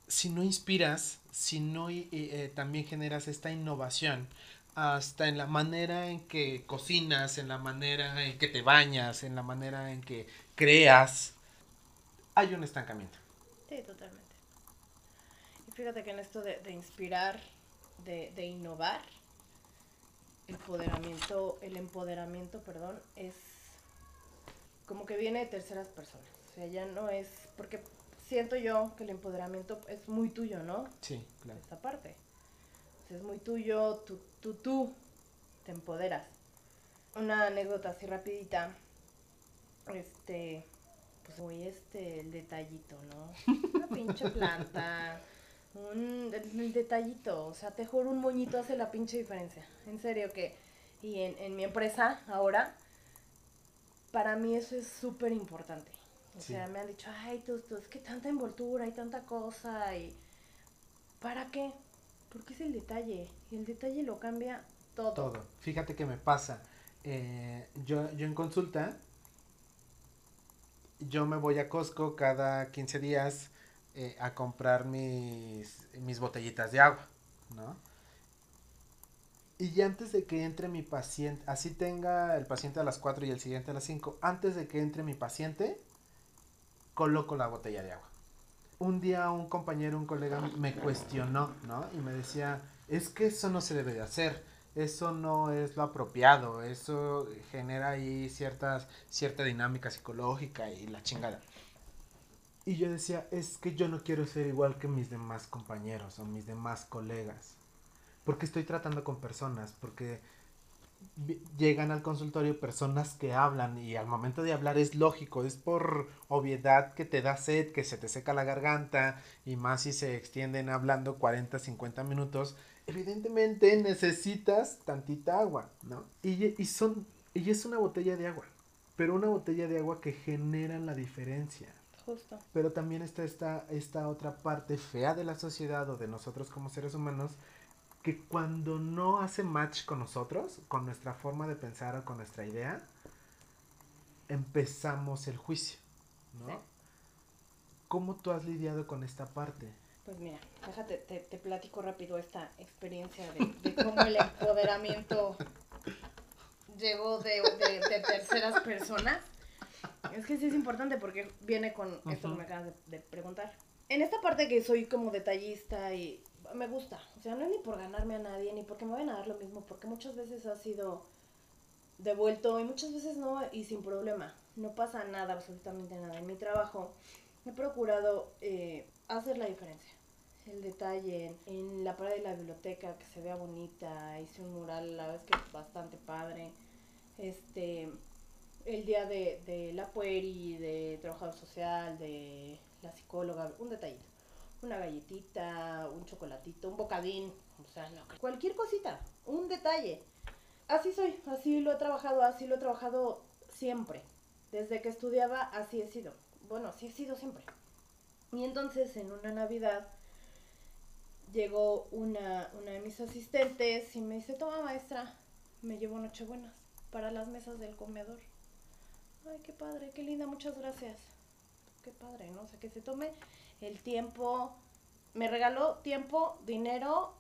Si no inspiras, si no eh, también generas esta innovación, hasta en la manera en que cocinas, en la manera en que te bañas, en la manera en que creas, hay un estancamiento. Sí, totalmente. Y fíjate que en esto de, de inspirar, de, de innovar, el empoderamiento, el empoderamiento, perdón, es como que viene de terceras personas. O sea, ya no es, porque siento yo que el empoderamiento es muy tuyo, ¿no? Sí, claro. Esta parte. O sea, es muy tuyo, tú, tú, tú te empoderas. Una anécdota así rapidita. Este, pues muy este, el detallito, ¿no? Una pinche planta. Un, el, detallito, o sea, te juro, un moñito hace la pinche diferencia. En serio que, y en, en mi empresa ahora, para mí eso es súper importante. O Sí. sea, me han dicho, ay, tú, tú, es que tanta envoltura y tanta cosa y... ¿Para qué? Porque es el detalle. Y el detalle lo cambia todo. Todo. Fíjate que me pasa. eh, yo, yo en consulta, yo me voy a Costco cada 15 días eh, a comprar mis, mis botellitas de agua, ¿no? Y antes de que entre mi paciente, así tenga el paciente a las 4 y el siguiente a las 5, antes de que entre mi paciente, coloco la botella de agua. Un día un compañero, un colega me cuestionó, ¿no? Y me decía, es que eso no se debe de hacer, eso no es lo apropiado, eso genera ahí ciertas, cierta dinámica psicológica y la chingada. Y yo decía, es que yo no quiero ser igual que mis demás compañeros o mis demás colegas. Porque estoy tratando con personas, porque llegan al consultorio personas que hablan y al momento de hablar es lógico, es por obviedad que te da sed, que se te seca la garganta y más si se extienden hablando 40, 50 minutos, evidentemente necesitas tantita agua, ¿no? Y, y son y es una botella de agua, pero una botella de agua que genera la diferencia. Justo. Pero también está esta, esta otra parte fea de la sociedad o de nosotros como seres humanos que cuando no hace match con nosotros, con nuestra forma de pensar o con nuestra idea, empezamos el juicio, ¿no? Sí. ¿Cómo tú has lidiado con esta parte? Pues mira, déjate, te, te platico rápido esta experiencia de, de cómo el empoderamiento llegó de, de- de terceras personas. Es que sí es importante porque viene con esto Ujú. que me acabas de, de preguntar. En esta parte que soy como detallista y me gusta, o sea, no es ni por ganarme a nadie, ni porque me vayan a dar lo mismo, porque muchas veces ha sido devuelto y muchas veces no y sin problema. No pasa nada, absolutamente nada. En mi trabajo he procurado eh, hacer la diferencia. El detalle en, la pared de la biblioteca que se vea bonita, hice un mural, la verdad es que bastante padre. Este, el día de, de la pueri, de trabajador social, de la psicóloga, un detallito. Una galletita, un chocolatito, un bocadín, o sea, que- cualquier cosita, un detalle. Así soy, así lo he trabajado, así lo he trabajado siempre. Desde que estudiaba, así he sido. Bueno, así he sido siempre. Y entonces, en una Navidad, llegó una, una de mis asistentes y me dice, toma maestra, me llevo nochebuenas para las mesas del comedor. Ay, qué padre, qué linda, muchas gracias. Qué padre, ¿no? O sea, que se tome el tiempo. Me regaló tiempo, dinero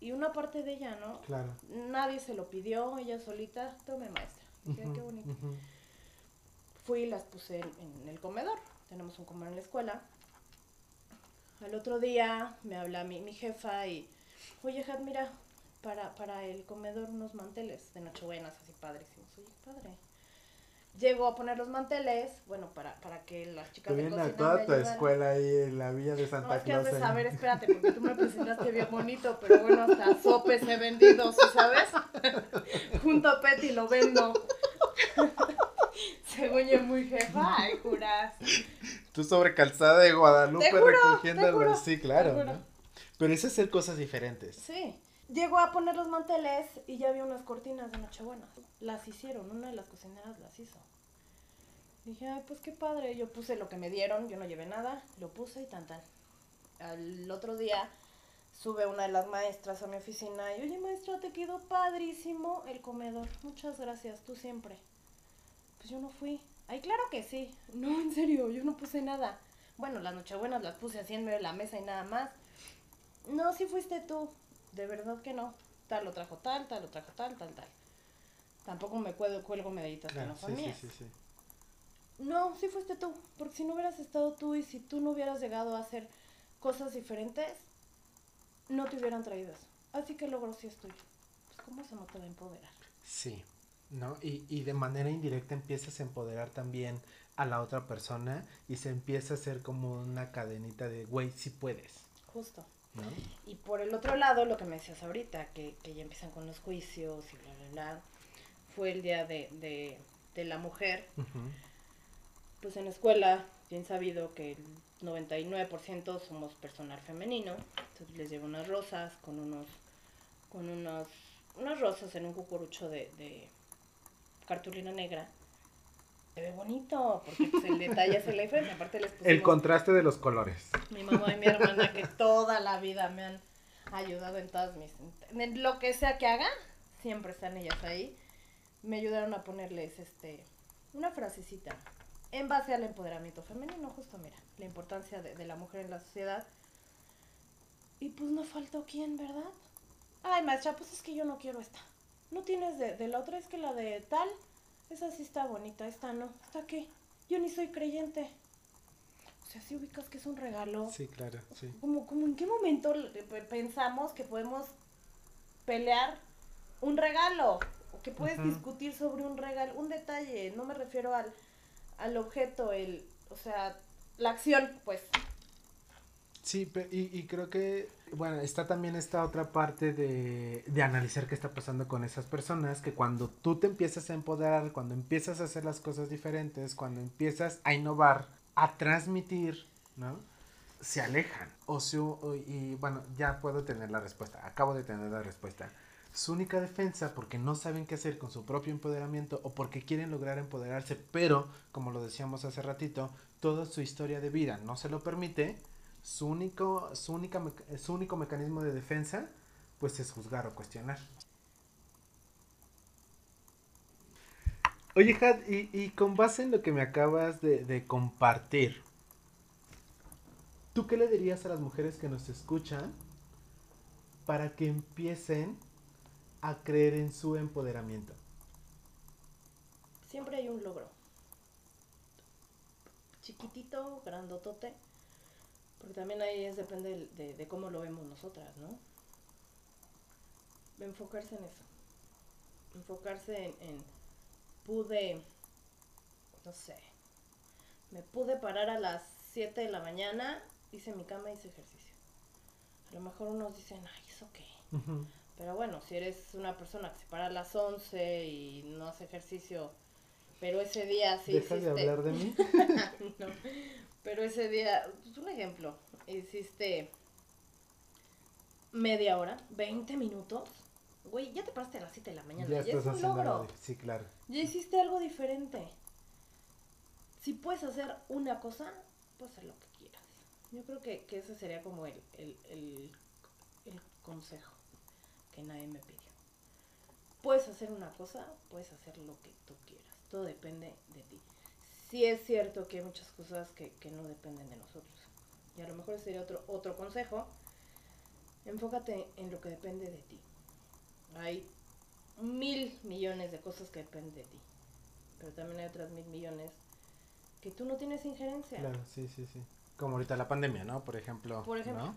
y una parte de ella, ¿no? Claro. Nadie se lo pidió, ella solita, tome maestra. Dije, "Ay, qué bonito. Fui y las puse en, en el comedor. Tenemos un comedor en la escuela. Al otro día me habla mi, mi jefa y, oye, Jad, mira, para, para el comedor unos manteles de Nochebuenas así padrísimos. Oye, padre. Llego a poner los manteles, bueno, para, para que las chicas de a toda me tu escuela ahí en la villa de No, Santa es que has Claus. de ahí. saber, espérate, <laughs> porque tú me presentaste bien bonito, pero bueno, hasta sopes he vendido, ¿sí sabes? <laughs> Junto a Petty lo vendo. <laughs> <laughs> Según yo muy jefa, ay, juras. Tú sobre calzada de Guadalupe juro, juro, sí, claro. ¿no? Pero es hacer cosas diferentes. Sí. Llego a poner los manteles y ya había unas cortinas de Nochebuena. Las hicieron, una de las cocineras las hizo. Dije, ay, pues qué padre. Yo puse lo que me dieron, yo no llevé nada, lo puse y tan tan. Al otro día sube una de las maestras a mi oficina y, oye maestra, te quedó padrísimo el comedor. Muchas gracias, tú siempre. Pues yo no fui. Ay, claro que sí. No, en serio, yo no puse nada. Bueno, las nochebuenas las puse así en medio de la mesa y nada más. No, sí fuiste tú. De verdad que no. Tal lo trajo tal, tal lo trajo tal, tal, tal. Tampoco me cuelgo, cuelgo medallitas que Claro, no sí, son sí, mías. sí, sí. No, sí fuiste tú. Porque si no hubieras estado tú y si tú no hubieras llegado a hacer cosas diferentes, no te hubieran traído eso. Así que logro sí estoy. Pues cómo se no te va a empoderar. Sí, ¿no? Y, y de manera indirecta empiezas a empoderar también a la otra persona y se empieza a hacer como una cadenita de, güey, sí puedes, Justo. ¿no? Y por el otro lado, lo que me decías ahorita, que, que ya empiezan con los juicios y bla, bla, bla, fue el día de, de, de la mujer. Pues en la escuela, bien sabido que el 99% somos personal femenino. Entonces les llevo unas rosas con unos, con unos, unas rosas en un cucurucho de, de cartulina negra. Se ve bonito, porque pues, el detalle hace la diferencia. Aparte les El pusimos contraste de los colores. mi mamá y mi hermana que toda la vida me han ayudado en todas mis en lo que sea que haga siempre están ellas ahí me ayudaron a ponerles este una frasecita en base al empoderamiento femenino justo mira la importancia de, de la mujer en la sociedad y pues no faltó quién verdad ay maestra pues es que yo no quiero esta no tienes de, de la otra es que la de tal esa sí está bonita esta no esta qué yo ni soy creyente. O sea si ubicas que es un regalo. Sí, claro, sí. como, como en qué momento pensamos que podemos pelear un regalo o que puedes discutir sobre un regalo, un detalle, no me refiero al, al objeto, el, o sea, la acción, pues. Sí, y, y creo que, bueno, está también esta otra parte de, de analizar qué está pasando con esas personas, que cuando tú te empiezas a empoderar, cuando empiezas a hacer las cosas diferentes, cuando empiezas a innovar, a transmitir, ¿no? Se alejan. O su, o- y bueno, ya puedo tener la respuesta, acabo de tener la respuesta. Su única defensa, porque no saben qué hacer con su propio empoderamiento o porque quieren lograr empoderarse, pero, como lo decíamos hace ratito, toda su historia de vida no se lo permite, su único, su su único mecanismo de defensa, pues es juzgar o cuestionar. Oye, Had, y, y con base en lo que me acabas de, de compartir, ¿tú qué le dirías a las mujeres que nos escuchan para que empiecen a creer en su empoderamiento? Siempre hay un logro. Chiquitito, grandotote. Porque también ahí es depende de, de cómo lo vemos nosotras, ¿no? Enfocarse en eso. Enfocarse en, en pude, no sé, me pude parar a las 7 de la mañana, hice mi cama, hice ejercicio. A lo mejor unos dicen, ay, ¿eso qué? Ujú. Pero bueno, si eres una persona que se para a las 11 y no hace ejercicio, pero ese día sí ¿Dejas de hablar de mí? <laughs> no, pero ese día, pues, un ejemplo, hiciste media hora, 20 minutos, güey, ya te paraste a las 7 de la mañana, ya ya, estás es un haciendo logro, algo. Sí, claro. ya hiciste algo diferente. Si puedes hacer una cosa, puedes hacer lo que quieras. Yo creo que, que ese sería como el, el, el, el consejo que nadie me pidió. Puedes hacer una cosa, puedes hacer lo que tú quieras. Todo depende de ti. Sí es cierto que hay muchas cosas que, que no dependen de nosotros. Y a lo mejor sería otro, otro consejo. Enfócate en lo que depende de ti. Hay mil millones de cosas que dependen de ti. Pero también hay otras mil millones que tú no tienes injerencia. Claro, sí, sí, sí. Como ahorita la pandemia, ¿no? Por ejemplo. Por ejemplo. ¿no?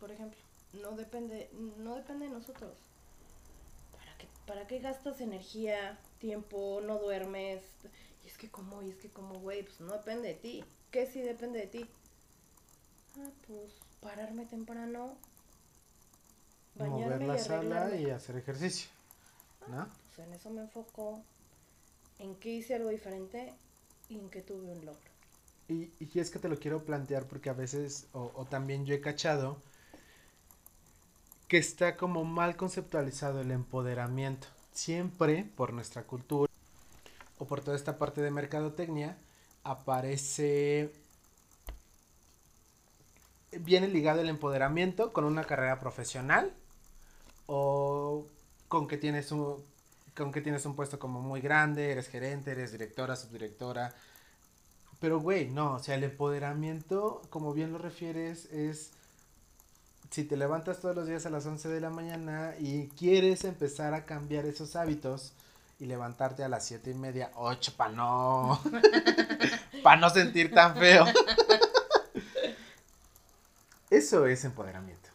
Por ejemplo, no depende, no depende de nosotros. ¿Para qué, ¿Para qué gastas energía, tiempo, no duermes? Y es que como, y es que como, güey, pues no depende de ti. ¿Qué sí depende de ti? Ah, pues pararme temprano, Mover la sala y hacer ejercicio, ¿no? Ah, pues en eso me enfoco, en que hice algo diferente y en que tuve un logro. Y, y es que te lo quiero plantear porque a veces, o, o también yo he cachado, que está como mal conceptualizado el empoderamiento. Siempre por nuestra cultura o por toda esta parte de mercadotecnia aparece viene ligado el empoderamiento con una carrera profesional o con que tienes un con que tienes un puesto como muy grande, eres gerente, eres directora, subdirectora. Pero güey, no, o sea, el empoderamiento, como bien lo refieres, es si te levantas todos los días a las 11 de la mañana y quieres empezar a cambiar esos hábitos y levantarte a las siete y media, 8 para no, <laughs> para no sentir tan feo. <laughs> Eso es empoderamiento.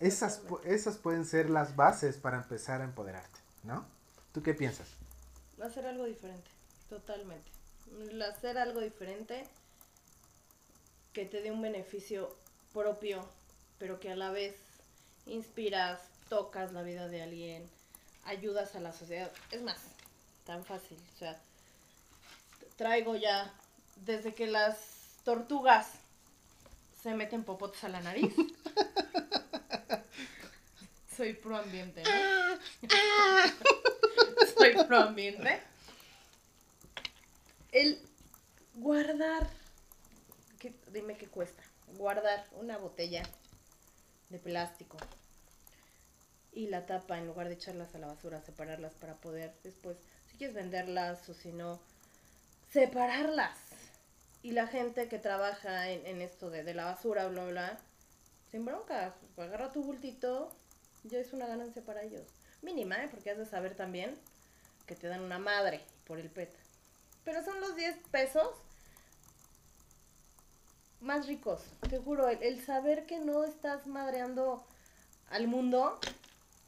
Esas, esas pueden ser las bases para empezar a empoderarte, ¿no? ¿Tú qué piensas? Hacer algo diferente, totalmente. Hacer algo diferente que te dé un beneficio propio, pero que a la vez inspiras, tocas la vida de alguien, ayudas a la sociedad. Es más, tan fácil. O sea, traigo ya, desde que las tortugas se meten popotes a la nariz. <laughs> Soy pro ambiente, ¿no? <laughs> Soy pro ambiente. El guardar, dime qué cuesta, guardar una botella de plástico y la tapa en lugar de echarlas a la basura, separarlas para poder después, si quieres venderlas o si no, separarlas y la gente que trabaja en, esto de, la basura, bla, bla, sin bronca, agarra tu bultito, ya es una ganancia para ellos. Mínima, ¿eh? porque has de saber también que te dan una madre por el PET. Pero son los 10 pesos más ricos, te juro, el saber que no estás madreando al mundo,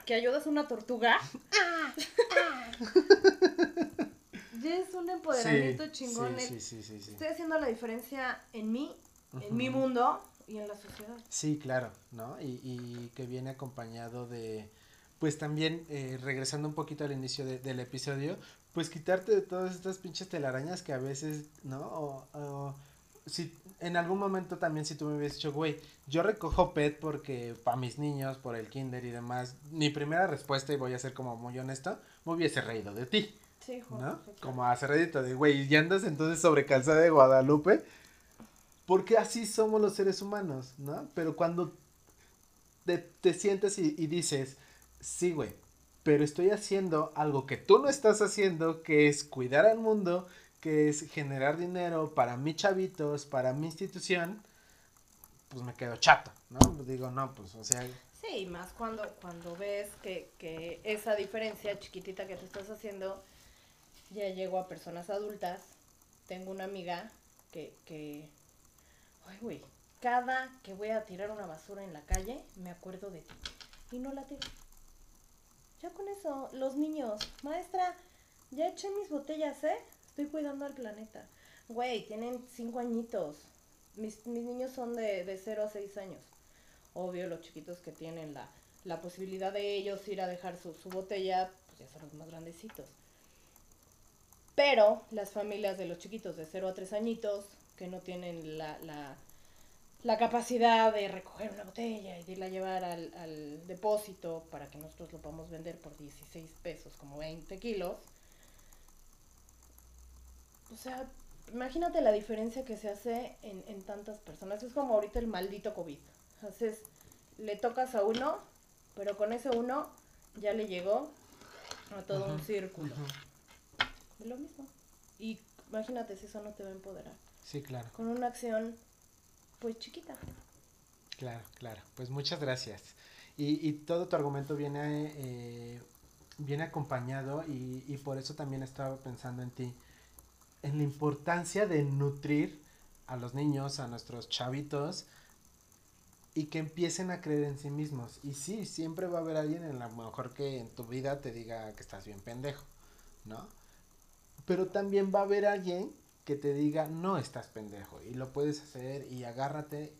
que ayudas a una tortuga. <laughs> ya es un empoderamiento chingón. Sí, sí, sí, estoy haciendo la diferencia en mí, en mi mundo y en la sociedad. Sí, claro, ¿no? Y, y que viene acompañado de, pues también, eh, regresando un poquito al inicio del episodio, pues quitarte de todas estas pinches telarañas que a veces, ¿no? O, si en algún momento también si tú me hubieses dicho, güey, yo recojo PET porque para mis niños, por el kinder y demás, mi primera respuesta, y voy a ser como muy honesto, me hubiese reído de ti. ¿no? Como hace redito de, güey, y andas entonces sobre calzada de Guadalupe, porque así somos los seres humanos, ¿no? Pero cuando te, te sientes y, y dices, sí, güey, pero estoy haciendo algo que tú no estás haciendo, que es cuidar al mundo, que es generar dinero para mis chavitos, para mi institución, pues me quedo chato, ¿no? Digo, no, pues, o sea... Sí, más cuando, cuando ves que, que esa diferencia chiquitita que te estás haciendo ya llego a personas adultas. Tengo una amiga que, que, ay, güey, cada que voy a tirar una basura en la calle, me acuerdo de ti. Y no la tiro. Ya con eso, los niños, maestra, ya eché mis botellas, ¿eh? Estoy cuidando al planeta. Güey, tienen cinco añitos. Mis, mis niños son de, de 0 a 6 años. Obvio, los chiquitos que tienen la, la posibilidad de ellos ir a dejar su, su botella, pues ya son los más grandecitos. Pero las familias de los chiquitos de 0 a 3 añitos que no tienen la, la, capacidad de recoger una botella y de irla a llevar al, al, depósito para que nosotros lo podamos vender por 16 pesos, como 20 kilos. O sea, imagínate la diferencia que se hace en, en tantas personas. Es como ahorita el maldito COVID. Entonces, le tocas a uno, pero con ese uno ya le llegó a todo un círculo lo mismo. Y imagínate si eso no te va a empoderar. Sí, claro. Con una acción, pues chiquita. Claro, claro. Pues muchas gracias. Y, y todo tu argumento viene, eh, viene acompañado y, y por eso también estaba pensando en ti, en la importancia de nutrir a los niños, a nuestros chavitos, y que empiecen a creer en sí mismos. Y sí, siempre va a haber alguien en la mejor que en tu vida te diga que estás bien pendejo, ¿no? pero también va a haber alguien que te diga, no estás pendejo y lo puedes hacer y agárrate.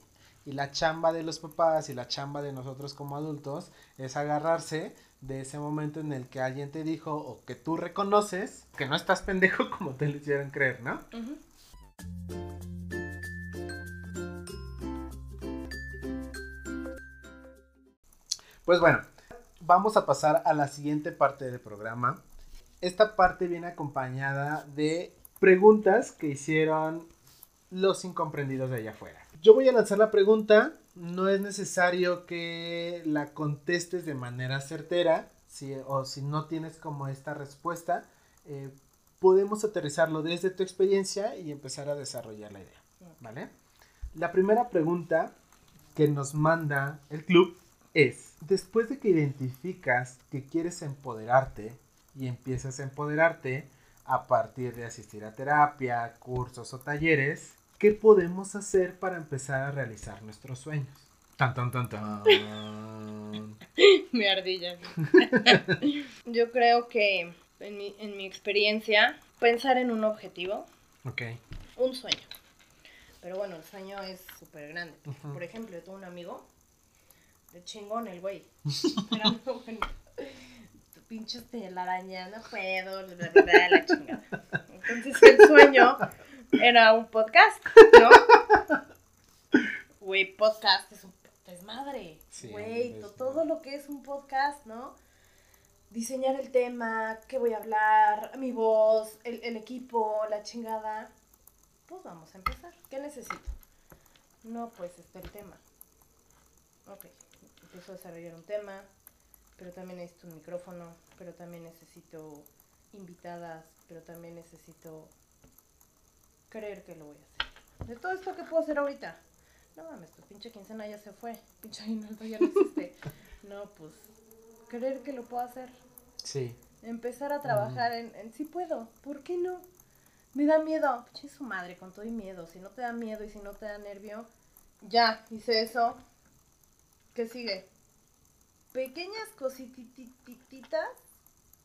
Y la chamba de los papás y la chamba de nosotros como adultos es agarrarse de ese momento en el que alguien te dijo o que tú reconoces que no estás pendejo <laughs> como te lo hicieron creer, ¿no? Pues bueno, vamos a pasar a la siguiente parte del programa. Esta parte viene acompañada de preguntas que hicieron los incomprendidos de allá afuera. Yo voy a lanzar la pregunta, no es necesario que la contestes de manera certera, si, o si no tienes como esta respuesta, eh, podemos aterrizarlo desde tu experiencia y empezar a desarrollar la idea, ¿vale? La primera pregunta que nos manda el club es, después de que identificas que quieres empoderarte y empiezas a empoderarte a partir de asistir a terapia, cursos o talleres, ¿qué podemos hacer para empezar a realizar nuestros sueños? Tan, tan, tan, tan. <laughs> Mi ardilla. <laughs> Yo creo que en mi, en mi experiencia, pensar en un objetivo. Ok. Un sueño. Pero bueno, el sueño es súper grande. Por ejemplo, yo tengo un amigo de chingón el güey. <laughs> Pero no, bueno, pinches araña, no puedo, la chingada. Entonces el sueño era un podcast, ¿no? Güey, podcast es un desmadre. Güey, todo lo que es un podcast, ¿no? Diseñar el tema, qué voy a hablar, mi voz, el, el equipo, la chingada. Pues vamos a empezar. ¿Qué necesito? No, pues este el tema. Ok, empiezo a desarrollar un tema, pero también necesito un micrófono, pero también necesito invitadas, pero también necesito creer que lo voy a hacer. De todo esto que puedo hacer ahorita. No mames, tu pinche quincena ya se fue. Pinche aguinaldo ya no existe. <laughs> no, pues creer que lo puedo hacer. Sí. Empezar a trabajar en, en sí puedo. ¿Por qué no? Me da miedo. Pinche su madre, con todo y miedo. Si no te da miedo y si no te da nervio, ya, hice eso. ¿Qué sigue? Pequeñas cosititas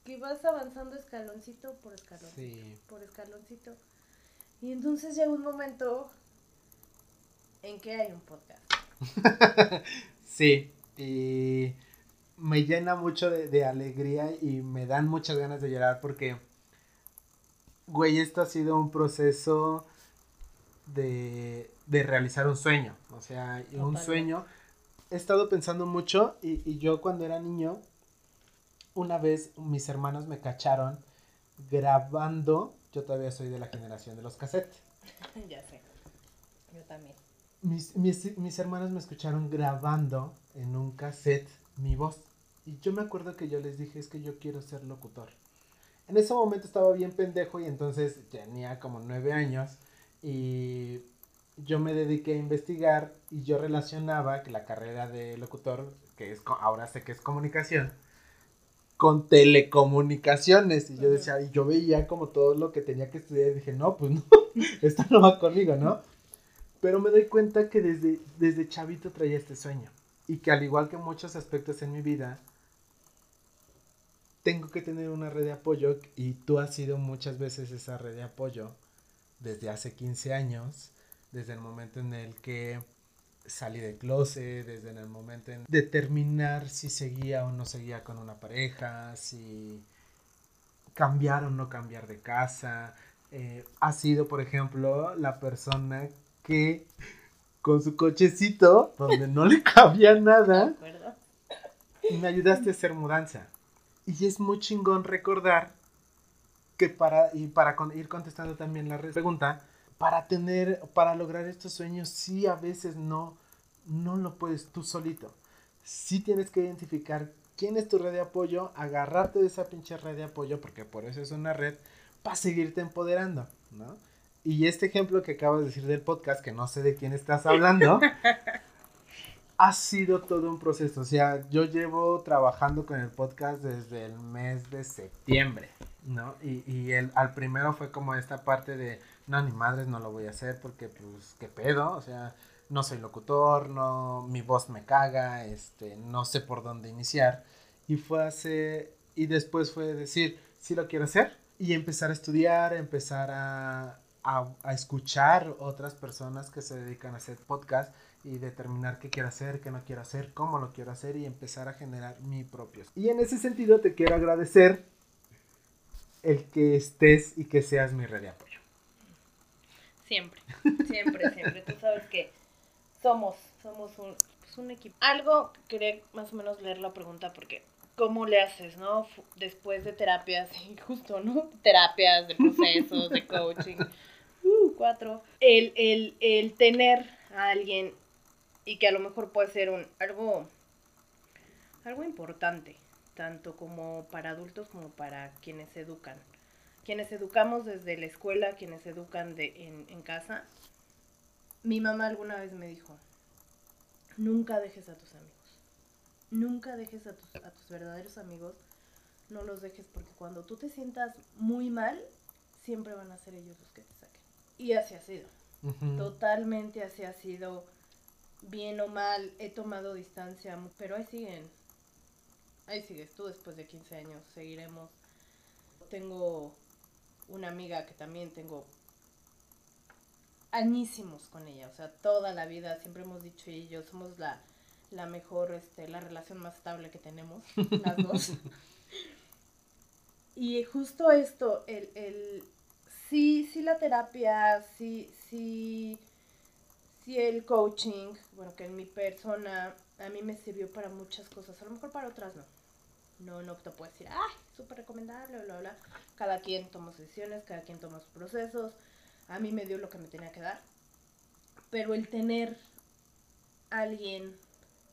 que vas avanzando escaloncito por escalón. Sí. Por escaloncito. Y entonces llega un momento en que hay un podcast. <laughs> sí, y me llena mucho de, de, alegría y me dan muchas ganas de llorar porque, güey, esto ha sido un proceso de, de realizar un sueño. O sea, un sueño. He estado pensando mucho y, y yo cuando era niño, una vez mis hermanos me cacharon grabando, yo todavía soy de la generación de los cassettes. <laughs> ya sé, yo también. Mis, mis, mis, hermanos me escucharon grabando en un cassette mi voz. Y yo me acuerdo que yo les dije, es que yo quiero ser locutor. En ese momento estaba bien pendejo y entonces tenía como nueve años y yo me dediqué a investigar y yo relacionaba que la carrera de locutor, que es ahora sé que es comunicación, con telecomunicaciones. Y yo decía, y yo veía como todo lo que tenía que estudiar y dije, no, pues no, <laughs> esto no va conmigo, ¿no? Pero me doy cuenta que desde, desde chavito traía este sueño. Y que al igual que muchos aspectos en mi vida, tengo que tener una red de apoyo y tú has sido muchas veces esa red de apoyo desde hace 15 años, desde el momento en el que salí de closet, desde en el momento en determinar si seguía o no seguía con una pareja, si cambiar o no cambiar de casa. Eh, ha sido, por ejemplo, la persona que con su cochecito, donde no le cabía nada, me ayudaste a hacer mudanza. Y es muy chingón recordar que para, y para ir contestando también la pregunta, para tener, para lograr estos sueños, sí a veces no, no lo puedes tú solito. Sí tienes que identificar quién es tu red de apoyo, agarrarte de esa pinche red de apoyo, porque por eso es una red, para seguirte empoderando, ¿no? Y este ejemplo que acabas de decir del podcast, que no sé de quién estás hablando, <laughs> ha sido todo un proceso. O sea, yo llevo trabajando con el podcast desde el mes de septiembre, ¿no? Y, y el, al primero fue como esta parte de no, ni madres no lo voy a hacer porque, pues, qué pedo, o sea, no soy locutor, no, mi voz me caga, este, no sé por dónde iniciar. Y fue hace, y después fue decir, sí lo quiero hacer, y empezar a estudiar, empezar a, a, escuchar otras personas que se dedican a hacer podcast y determinar qué quiero hacer, qué no quiero hacer, cómo lo quiero hacer y empezar a generar mi propio. Y en ese sentido te quiero agradecer el que estés y que seas mi red de apoyo. Siempre, siempre, siempre. Tú sabes que somos, somos un, pues, un equipo. Algo, quería más o menos leer la pregunta porque ¿cómo le haces, no? Después de terapias, <laughs> justo, ¿no? Terapias, de procesos, de coaching. Uh, cuatro. El, el, el tener a alguien y que a lo mejor puede ser un algo algo importante tanto como para adultos como para quienes educan quienes educamos desde la escuela quienes educan de, en, en casa mi mamá alguna vez me dijo nunca dejes a tus amigos. Nunca dejes a tus, a tus verdaderos amigos. No los dejes porque cuando tú te sientas muy mal siempre van a ser ellos los que te saquen y así ha sido. Totalmente así ha sido. Bien o mal, he tomado distancia, pero ahí siguen. Ahí sigues tú después de 15 años, seguiremos. Tengo una amiga que también tengo añísimos con ella, o sea, toda la vida, siempre hemos dicho y yo somos la, la mejor, este, la relación más estable que tenemos, <laughs> las dos. <laughs> y justo esto, el, el, sí, sí la terapia, sí, sí si el coaching, bueno, que en mi persona a mí me sirvió para muchas cosas, a lo mejor para otras no. No, no te puedo decir, ay, súper recomendable, bla, bla. Cada quien toma sus decisiones, cada quien toma sus procesos. A mí me dio lo que me tenía que dar. Pero el tener alguien,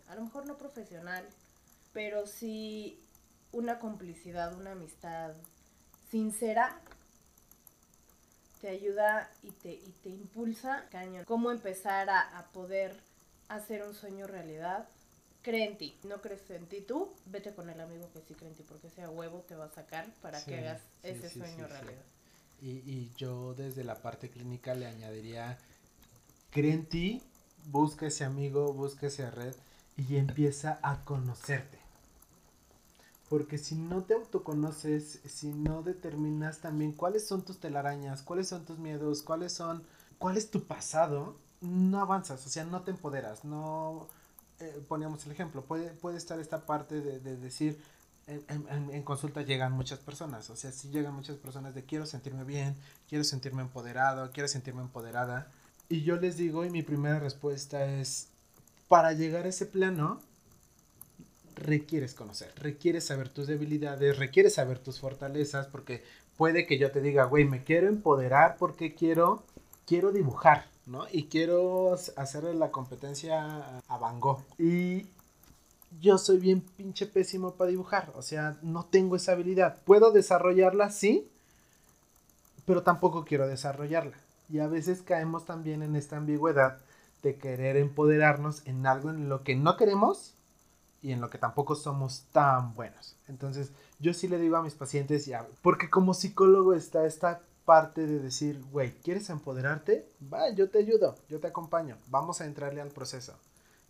a lo mejor no profesional, pero sí una complicidad, una amistad sincera, te ayuda y te, y te impulsa, cañón, cómo empezar a, poder hacer un sueño realidad. Cree en ti, no crees en ti tú, vete con el amigo que sí cree en ti, porque ese huevo te va a sacar para que hagas ese sueño realidad. Y, y yo desde la parte clínica le añadiría, cree en ti, busca ese amigo, busca esa red y empieza a conocerte. Porque si no te autoconoces, si no determinas también cuáles son tus telarañas, cuáles son tus miedos, cuáles son, cuál es tu pasado, no avanzas, o sea, no te empoderas, no... Eh, poníamos el ejemplo, puede, puede estar esta parte de, decir, en, consulta llegan muchas personas, o sea, si llegan muchas personas de quiero sentirme bien, quiero sentirme empoderado, quiero sentirme empoderada. Y yo les digo, y mi primera respuesta es, para llegar a ese plano, requieres conocer, requieres saber tus debilidades, requieres saber tus fortalezas, porque puede que yo te diga, güey, me quiero empoderar porque quiero, quiero dibujar, ¿no? Y quiero hacerle la competencia a Van Gogh. Y yo soy bien pinche pésimo para dibujar, o sea, no tengo esa habilidad. Puedo desarrollarla, sí, pero tampoco quiero desarrollarla. Y a veces caemos también en esta ambigüedad de querer empoderarnos en algo en lo que no queremos y en lo que tampoco somos tan buenos. Entonces, yo sí le digo a mis pacientes, ya, porque como psicólogo está esta parte de decir, güey, ¿quieres empoderarte? Va, yo te ayudo, yo te acompaño, vamos a entrarle al proceso.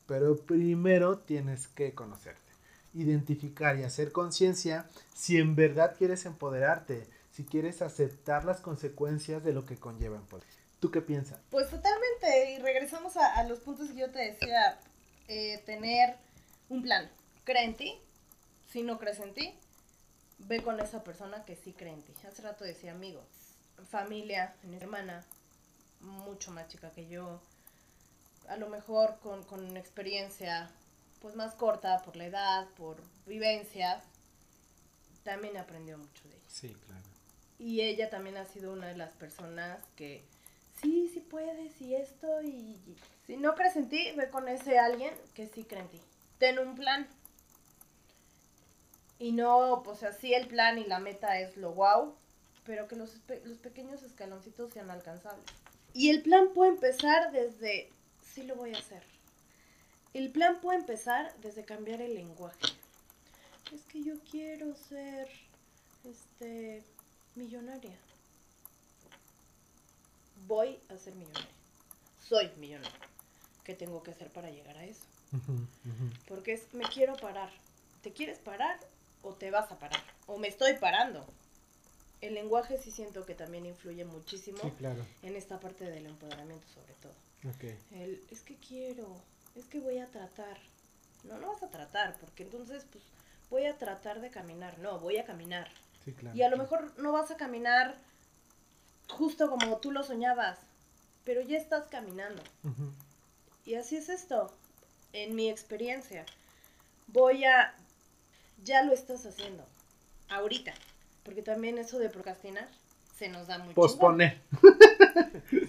Pero primero tienes que conocerte, identificar y hacer conciencia si en verdad quieres empoderarte, si quieres aceptar las consecuencias de lo que conlleva empoderar. ¿Tú qué piensas? Pues totalmente, y regresamos a, los puntos que yo te decía, eh, tener un plan. Cree en ti. Si no crees en ti, ve con esa persona que sí cree en ti. Hace rato decía amigos, familia, mi hermana, mucho más chica que yo. A lo mejor con, con una experiencia pues más corta por la edad, por vivencia, también aprendió mucho de ella. Sí, claro. Y ella también ha sido una de las personas que sí, sí puedes y esto y, y si no crees en ti, ve con ese alguien que sí cree en ti ten un plan. Y no, pues así el plan y la meta es lo wow, pero que los, los pequeños escaloncitos sean alcanzables. Y el plan puede empezar desde, sí lo voy a hacer. El plan puede empezar desde cambiar el lenguaje. Es que yo quiero ser, este, millonaria. Voy a ser millonaria. Soy millonaria. ¿Qué tengo que hacer para llegar a eso? Porque es, me quiero parar. ¿Te quieres parar o te vas a parar? O me estoy parando. El lenguaje sí siento que también influye muchísimo Sí, claro. en esta parte del empoderamiento sobre todo. El, es que quiero, es que voy a tratar. No, no vas a tratar, porque entonces, pues, voy a tratar de caminar. No, voy a caminar. Sí, claro. Y a lo mejor no vas a caminar justo como tú lo soñabas, pero ya estás caminando. Y así es esto, en mi experiencia. Voy a... Ya lo estás haciendo, ahorita. Porque también eso de procrastinar se nos da mucho. Posponer.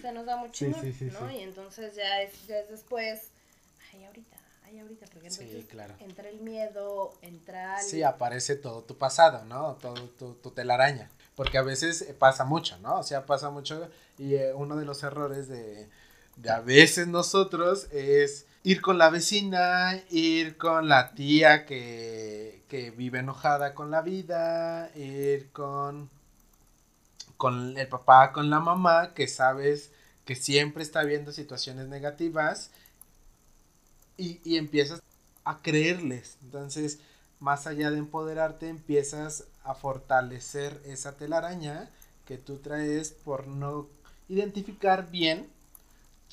Se nos da mucho, Sí, sí, sí, ¿no? sí. Y entonces ya es, ya es después, ay, ahorita, ay, ahorita. Porque entonces claro. entra el miedo, entra el... Sí, aparece todo tu pasado, ¿no? Todo tu, tu telaraña. Porque a veces eh, pasa mucho, ¿no? O sea, pasa mucho y eh, uno de los errores de, de a veces nosotros es ir con la vecina, ir con la tía que, que vive enojada con la vida, ir con, con el papá, con la mamá, que sabes que siempre está viendo situaciones negativas y, y empiezas a creerles. Entonces, más allá de empoderarte, empiezas a fortalecer esa telaraña que tú traes por no identificar bien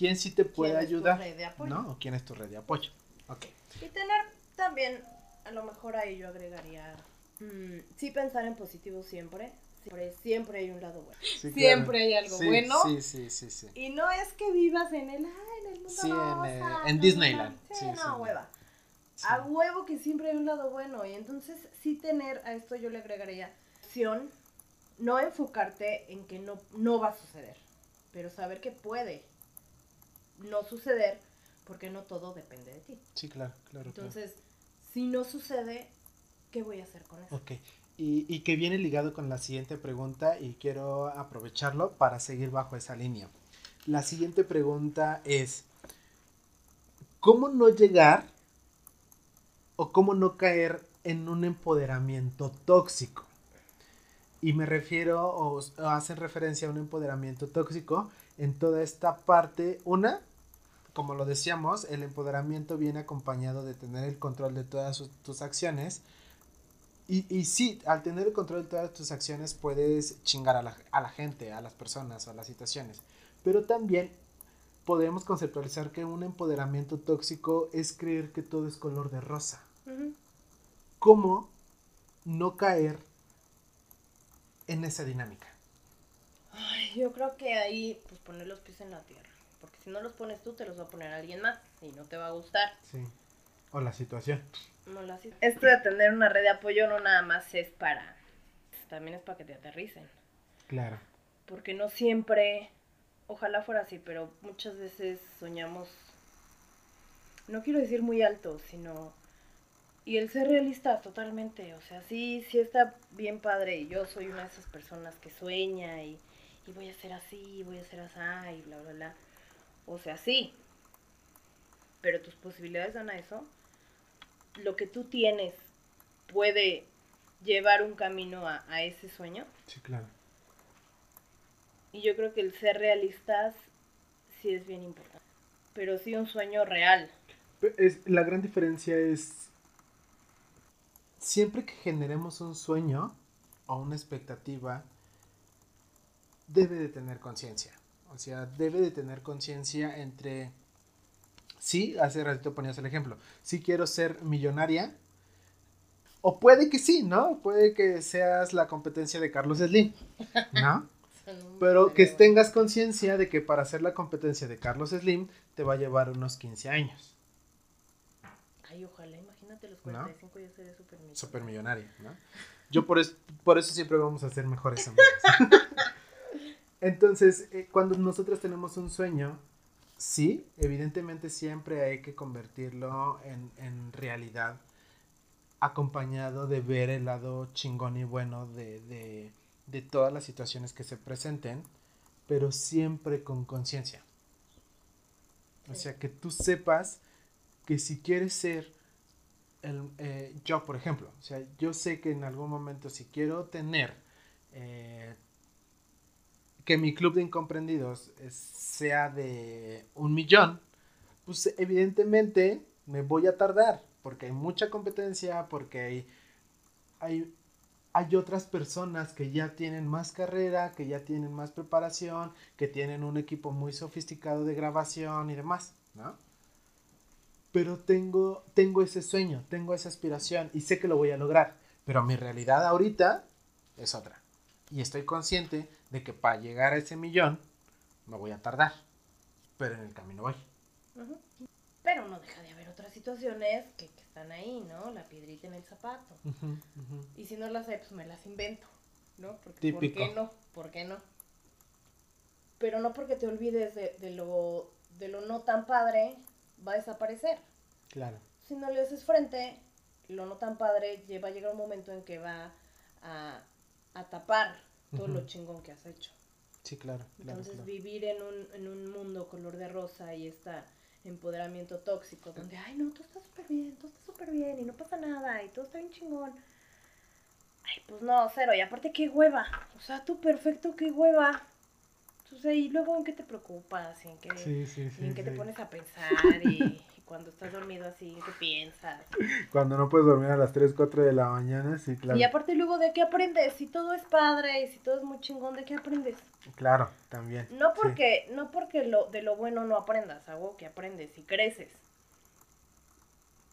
quién sí te puede ¿Quién es tu ayudar. red de apoyo? ¿No? ¿O quién es tu red de apoyo? Ok. Y tener también, a lo mejor ahí yo agregaría, mm, sí pensar en positivo siempre. Siempre, siempre hay un lado bueno. Sí, Siempre claro. hay algo Sí, bueno. Sí, sí, sí, sí. Y no es que vivas en el, ay, en el mundo Sí, en, rosa, eh, en no, Disneyland. no. Sí, Sí, sí, no, hueva. Sí. A huevo que siempre hay un lado bueno. Y entonces sí tener, a esto yo le agregaría acción, no enfocarte en que no, no va a suceder, pero saber que puede no suceder porque no todo depende de ti. Sí, claro, claro. claro. Entonces, si no sucede, ¿qué voy a hacer con eso? Ok. Y, y que viene ligado con la siguiente pregunta y quiero aprovecharlo para seguir bajo esa línea. La siguiente pregunta es, ¿cómo no llegar o cómo no caer en un empoderamiento tóxico? Y me refiero o, o hacen referencia a un empoderamiento tóxico en toda esta parte. Una, como lo decíamos, el empoderamiento viene acompañado de tener el control de todas sus- tus acciones. Y, y sí, al tener el control de todas tus acciones puedes chingar a la, a la gente, a las personas, a las situaciones. Pero también podemos conceptualizar que un empoderamiento tóxico es creer que todo es color de rosa. ¿Cómo no caer en esa dinámica? Ay, yo creo que ahí, pues poner los pies en la tierra. Porque si no los pones tú, te los va a poner alguien más y no te va a gustar. Sí. O la situación. No lo haces. Esto de tener una red de apoyo no nada más es para. También es para que te aterricen. Claro. Porque no siempre. Ojalá fuera así, pero muchas veces soñamos. No quiero decir muy alto, sino. Y el ser realista totalmente. O sea, sí, sí está bien padre. Y yo soy una de esas personas que sueña y, y voy a ser así, voy a ser así, y bla, bla, bla. O sea, sí. Pero tus posibilidades dan a eso. Lo que tú tienes puede llevar un camino a, a ese sueño. Sí, claro. Y yo creo que el ser realistas sí es bien importante. Pero sí un sueño real. Es, la gran diferencia es, siempre que generemos un sueño o una expectativa, debe de tener conciencia. O sea, debe de tener conciencia entre, sí, hace ratito ponías el ejemplo, si quiero ser millonaria, o puede que sí, ¿no? Puede que seas la competencia de Carlos Slim, ¿no? <laughs> Pero que tengas conciencia de que para hacer la competencia de Carlos Slim te va a llevar unos 15 años. Ay, ojalá, imagínate los ¿No? 45 ya seré súper Super millonaria, ¿no? Yo por eso, por eso siempre vamos a ser mejores amigos. <laughs> Entonces, eh, cuando nosotros tenemos un sueño, sí, evidentemente siempre hay que convertirlo en, en realidad, acompañado de ver el lado chingón y bueno de, de, de todas las situaciones que se presenten, pero siempre con conciencia. O sea, que tú sepas que si quieres ser el, eh, yo, por ejemplo, o sea, yo sé que en algún momento si quiero tener eh, que mi club de incomprendidos es- sea de un millón, pues evidentemente me voy a tardar, porque hay mucha competencia, porque hay, hay hay otras personas que ya tienen más carrera, que ya tienen más preparación, que tienen un equipo muy sofisticado de grabación y demás, ¿no? Pero tengo, tengo ese sueño, tengo esa aspiración y sé que lo voy a lograr. Pero mi realidad ahorita es otra. Y estoy consciente de que para llegar a ese millón me voy a tardar. Pero en el camino voy. Pero no deja de haber otras situaciones que, están ahí, ¿no? La piedrita en el zapato. Y si no las hay, pues me las invento, ¿no? Porque, ¿Por qué no? ¿Por qué no? Pero no porque te olvides de, de, lo, de lo no tan padre, va a desaparecer. Claro. Si no le haces frente, lo no tan padre va a llegar un momento en que va a, a tapar todo lo chingón que has hecho. Sí, claro. Entonces vivir en un, en un mundo color de rosa y esta empoderamiento tóxico, donde, ay, no, todo está súper bien, todo está súper bien y no pasa nada y todo está bien chingón. Ay, pues no, cero. Y aparte, qué hueva. O sea, tú perfecto, qué hueva. Entonces, y luego en qué te preocupas, y en qué, en qué te pones a pensar y, cuando estás dormido así, ¿qué piensas? Cuando no puedes dormir a las 3, 4 de la mañana, sí, claro. Y aparte luego, ¿de qué aprendes? Si todo es padre y si todo es muy chingón, ¿de qué aprendes? Claro, también. No porque, no porque lo, de lo bueno no aprendas, algo que aprendes y creces.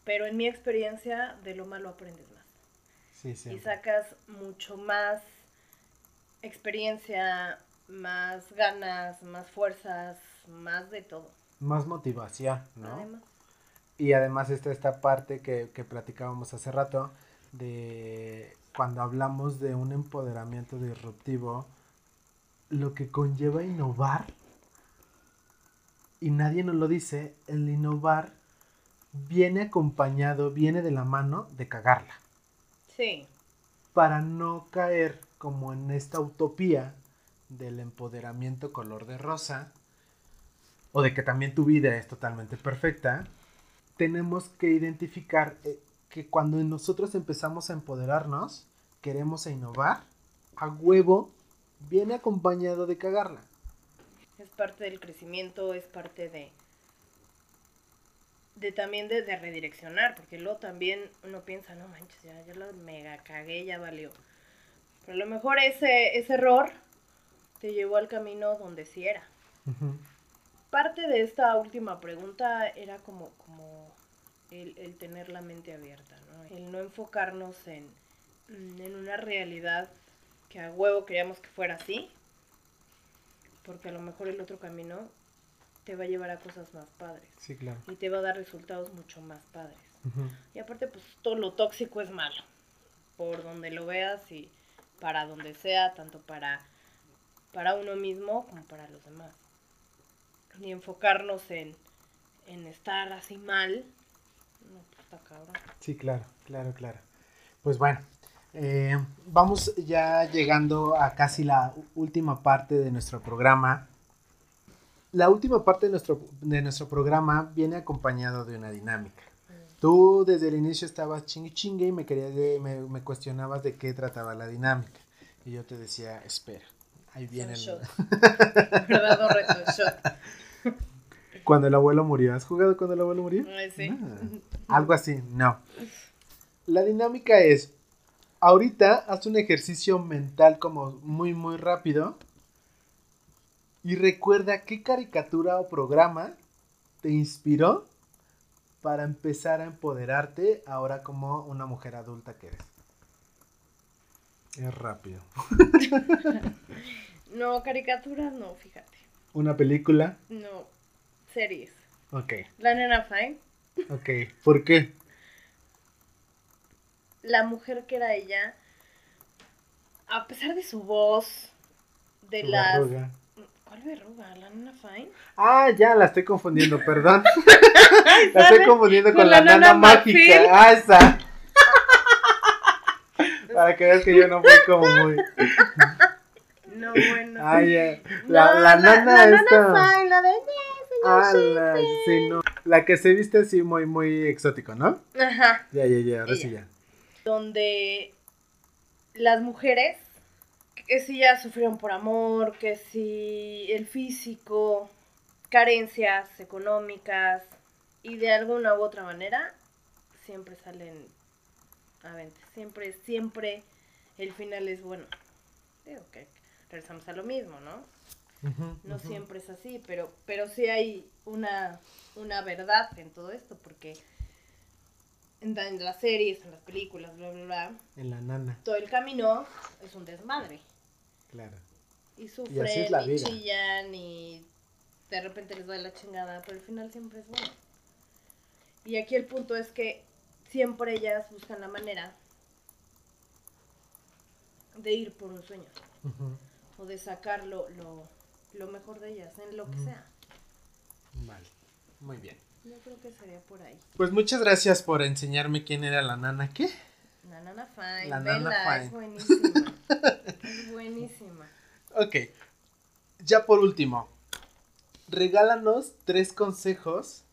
Pero en mi experiencia, de lo malo aprendes más. Sí, sí. Y sacas mucho más experiencia, más ganas, más fuerzas, más de todo. Más motivación, ¿no? Y además está esta parte que, que platicábamos hace rato de cuando hablamos de un empoderamiento disruptivo, lo que conlleva innovar, y nadie nos lo dice, el innovar viene acompañado, viene de la mano de cagarla. Sí. Para no caer como en esta utopía del empoderamiento color de rosa, o de que también tu vida es totalmente perfecta, tenemos que identificar eh, que cuando nosotros empezamos a empoderarnos, queremos a innovar, a huevo viene acompañado de cagarla. Es parte del crecimiento, es parte de de también de, redireccionar, porque luego también uno piensa, no manches, ya, ya lo mega cagué, ya valió. Pero a lo mejor ese, ese error te llevó al camino donde sí era. Parte de esta última pregunta era como, como el, tener la mente abierta, ¿no? El no enfocarnos en, mm, en una realidad que a huevo queríamos que fuera así, porque a lo mejor el otro camino te va a llevar a cosas más padres. Sí, claro. Y te va a dar resultados mucho más padres. Y aparte, pues todo lo tóxico es malo, por donde lo veas y para donde sea, tanto para, para uno mismo como para los demás. Ni enfocarnos en, en estar así mal, no, está cabrón. Sí, claro, claro, claro. Pues bueno, eh, vamos ya llegando a casi la última parte de nuestro programa. La última parte de nuestro, de nuestro programa viene acompañado de una dinámica. Mm. Tú desde el inicio estabas chingue chingue y me, querías me, me, cuestionabas de qué trataba la dinámica. Y yo te decía, espera, ahí viene el... <laughs> Cuando el abuelo murió. ¿Has jugado cuando el abuelo murió? Sí. Ah, algo así, no. La dinámica es, ahorita haz un ejercicio mental como muy, muy rápido. Y recuerda qué caricatura o programa te inspiró para empezar a empoderarte ahora como una mujer adulta que eres. Es rápido. <laughs> no, caricaturas no, fíjate. ¿Una película? No, series. Ok. La nena fine. Ok, ¿por qué? la mujer que era ella, a pesar de su voz, de las... ¿Cuál verruga? ¿La nana Fine? Ah, ya, la estoy confundiendo, perdón. <laughs> la estoy confundiendo con, la, nana, mágica. Ah, esa. Para que veas que yo no fui como muy... No, bueno. Ah, ya. La, la, nana la, esta... Fine, la de... Ah, la, sí, no. La que se viste así muy, muy exótico, ¿no? Ajá. Ya, ya, ya, ahora sí ya donde las mujeres, que si ya sufrieron por amor, que si el físico, carencias económicas y de alguna u otra manera, siempre salen a venta. Siempre, siempre el final es bueno. Digo que regresamos a lo mismo, ¿no? No siempre es así, pero, pero sí hay una, una verdad en todo esto, porque en, la- en las series, en las películas, bla, bla, bla, En la nana, todo el camino es un desmadre. claro. Y Y sufren, y, vida. chillan, y de repente les de la chingada, pero al final siempre es bueno. Y aquí el punto es que siempre ellas buscan la manera de ir por un sueño, o de sacar lo, lo, lo mejor de ellas, en lo que sea. Vale, muy bien. Yo creo que sería por ahí. Pues muchas gracias por enseñarme quién era la nana. ¿Qué? La Nana Fine, La Nana Fine. es buenísima. es <laughs> buenísima. Ok. Ya por último, regálanos tres consejos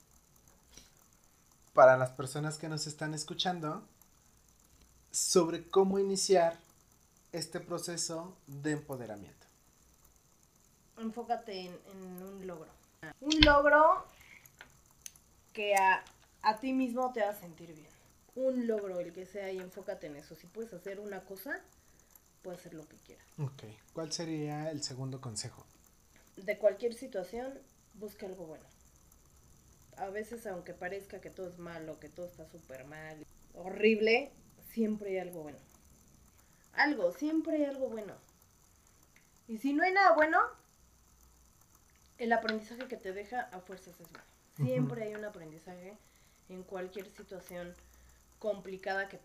para las personas que nos están escuchando sobre cómo iniciar este proceso de empoderamiento. Enfócate en, en un logro. Un logro que a, a ti mismo te haga sentir bien. Un logro, el que sea, y enfócate en eso. Si puedes hacer una cosa, puedes hacer lo que quieras. Ok. ¿Cuál sería el segundo consejo? De cualquier situación, busca algo bueno. A veces, aunque parezca que todo es malo, que todo está súper mal, horrible, siempre hay algo bueno. Algo, siempre hay algo bueno. Y si no hay nada bueno, el aprendizaje que te deja a fuerzas es bueno. Siempre hay un aprendizaje en cualquier situación complicada que,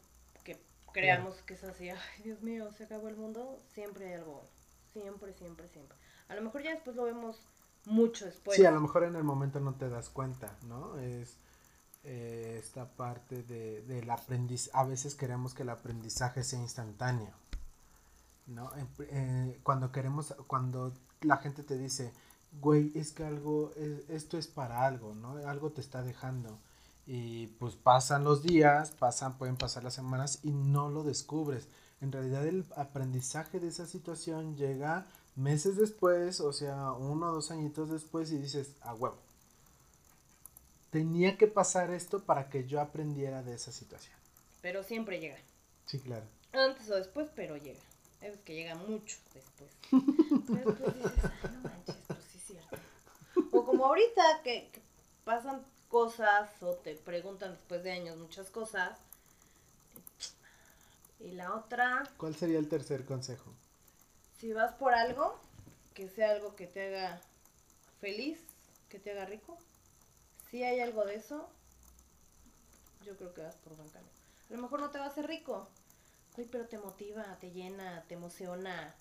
que creamos que es así, ay Dios mío, se acabó el mundo, siempre hay algo bueno. Siempre, siempre, siempre. A lo mejor ya después lo vemos mucho después. sí, a lo mejor en el momento no te das cuenta, ¿no? Es eh, esta parte de, del aprendizaje. A veces queremos que el aprendizaje sea instantáneo, ¿no? Eh, cuando queremos, cuando la gente te dice, güey, es que algo, es- esto es para algo, ¿no? Algo te está dejando. Y pues pasan los días, pasan, pueden pasar las semanas y no lo descubres. En realidad el aprendizaje de esa situación llega meses después, o sea, uno o dos añitos después y dices, a huevo. Tenía que pasar esto para que yo aprendiera de esa situación. Pero siempre llega. Sí, claro. Antes o después, pero llega. Es que llega mucho después. Pero <laughs> después dices, ay, no manches, pues sí es cierto. O como ahorita que, que pasan cosas o te preguntan después de años muchas cosas. Y la otra, ¿Cuál sería el tercer consejo? si vas por algo, que sea algo que te haga feliz, que te haga rico. Si hay algo de eso, yo creo que vas por buen camino. A lo mejor no te va a hacer rico, uy, pero te motiva, te llena, te emociona,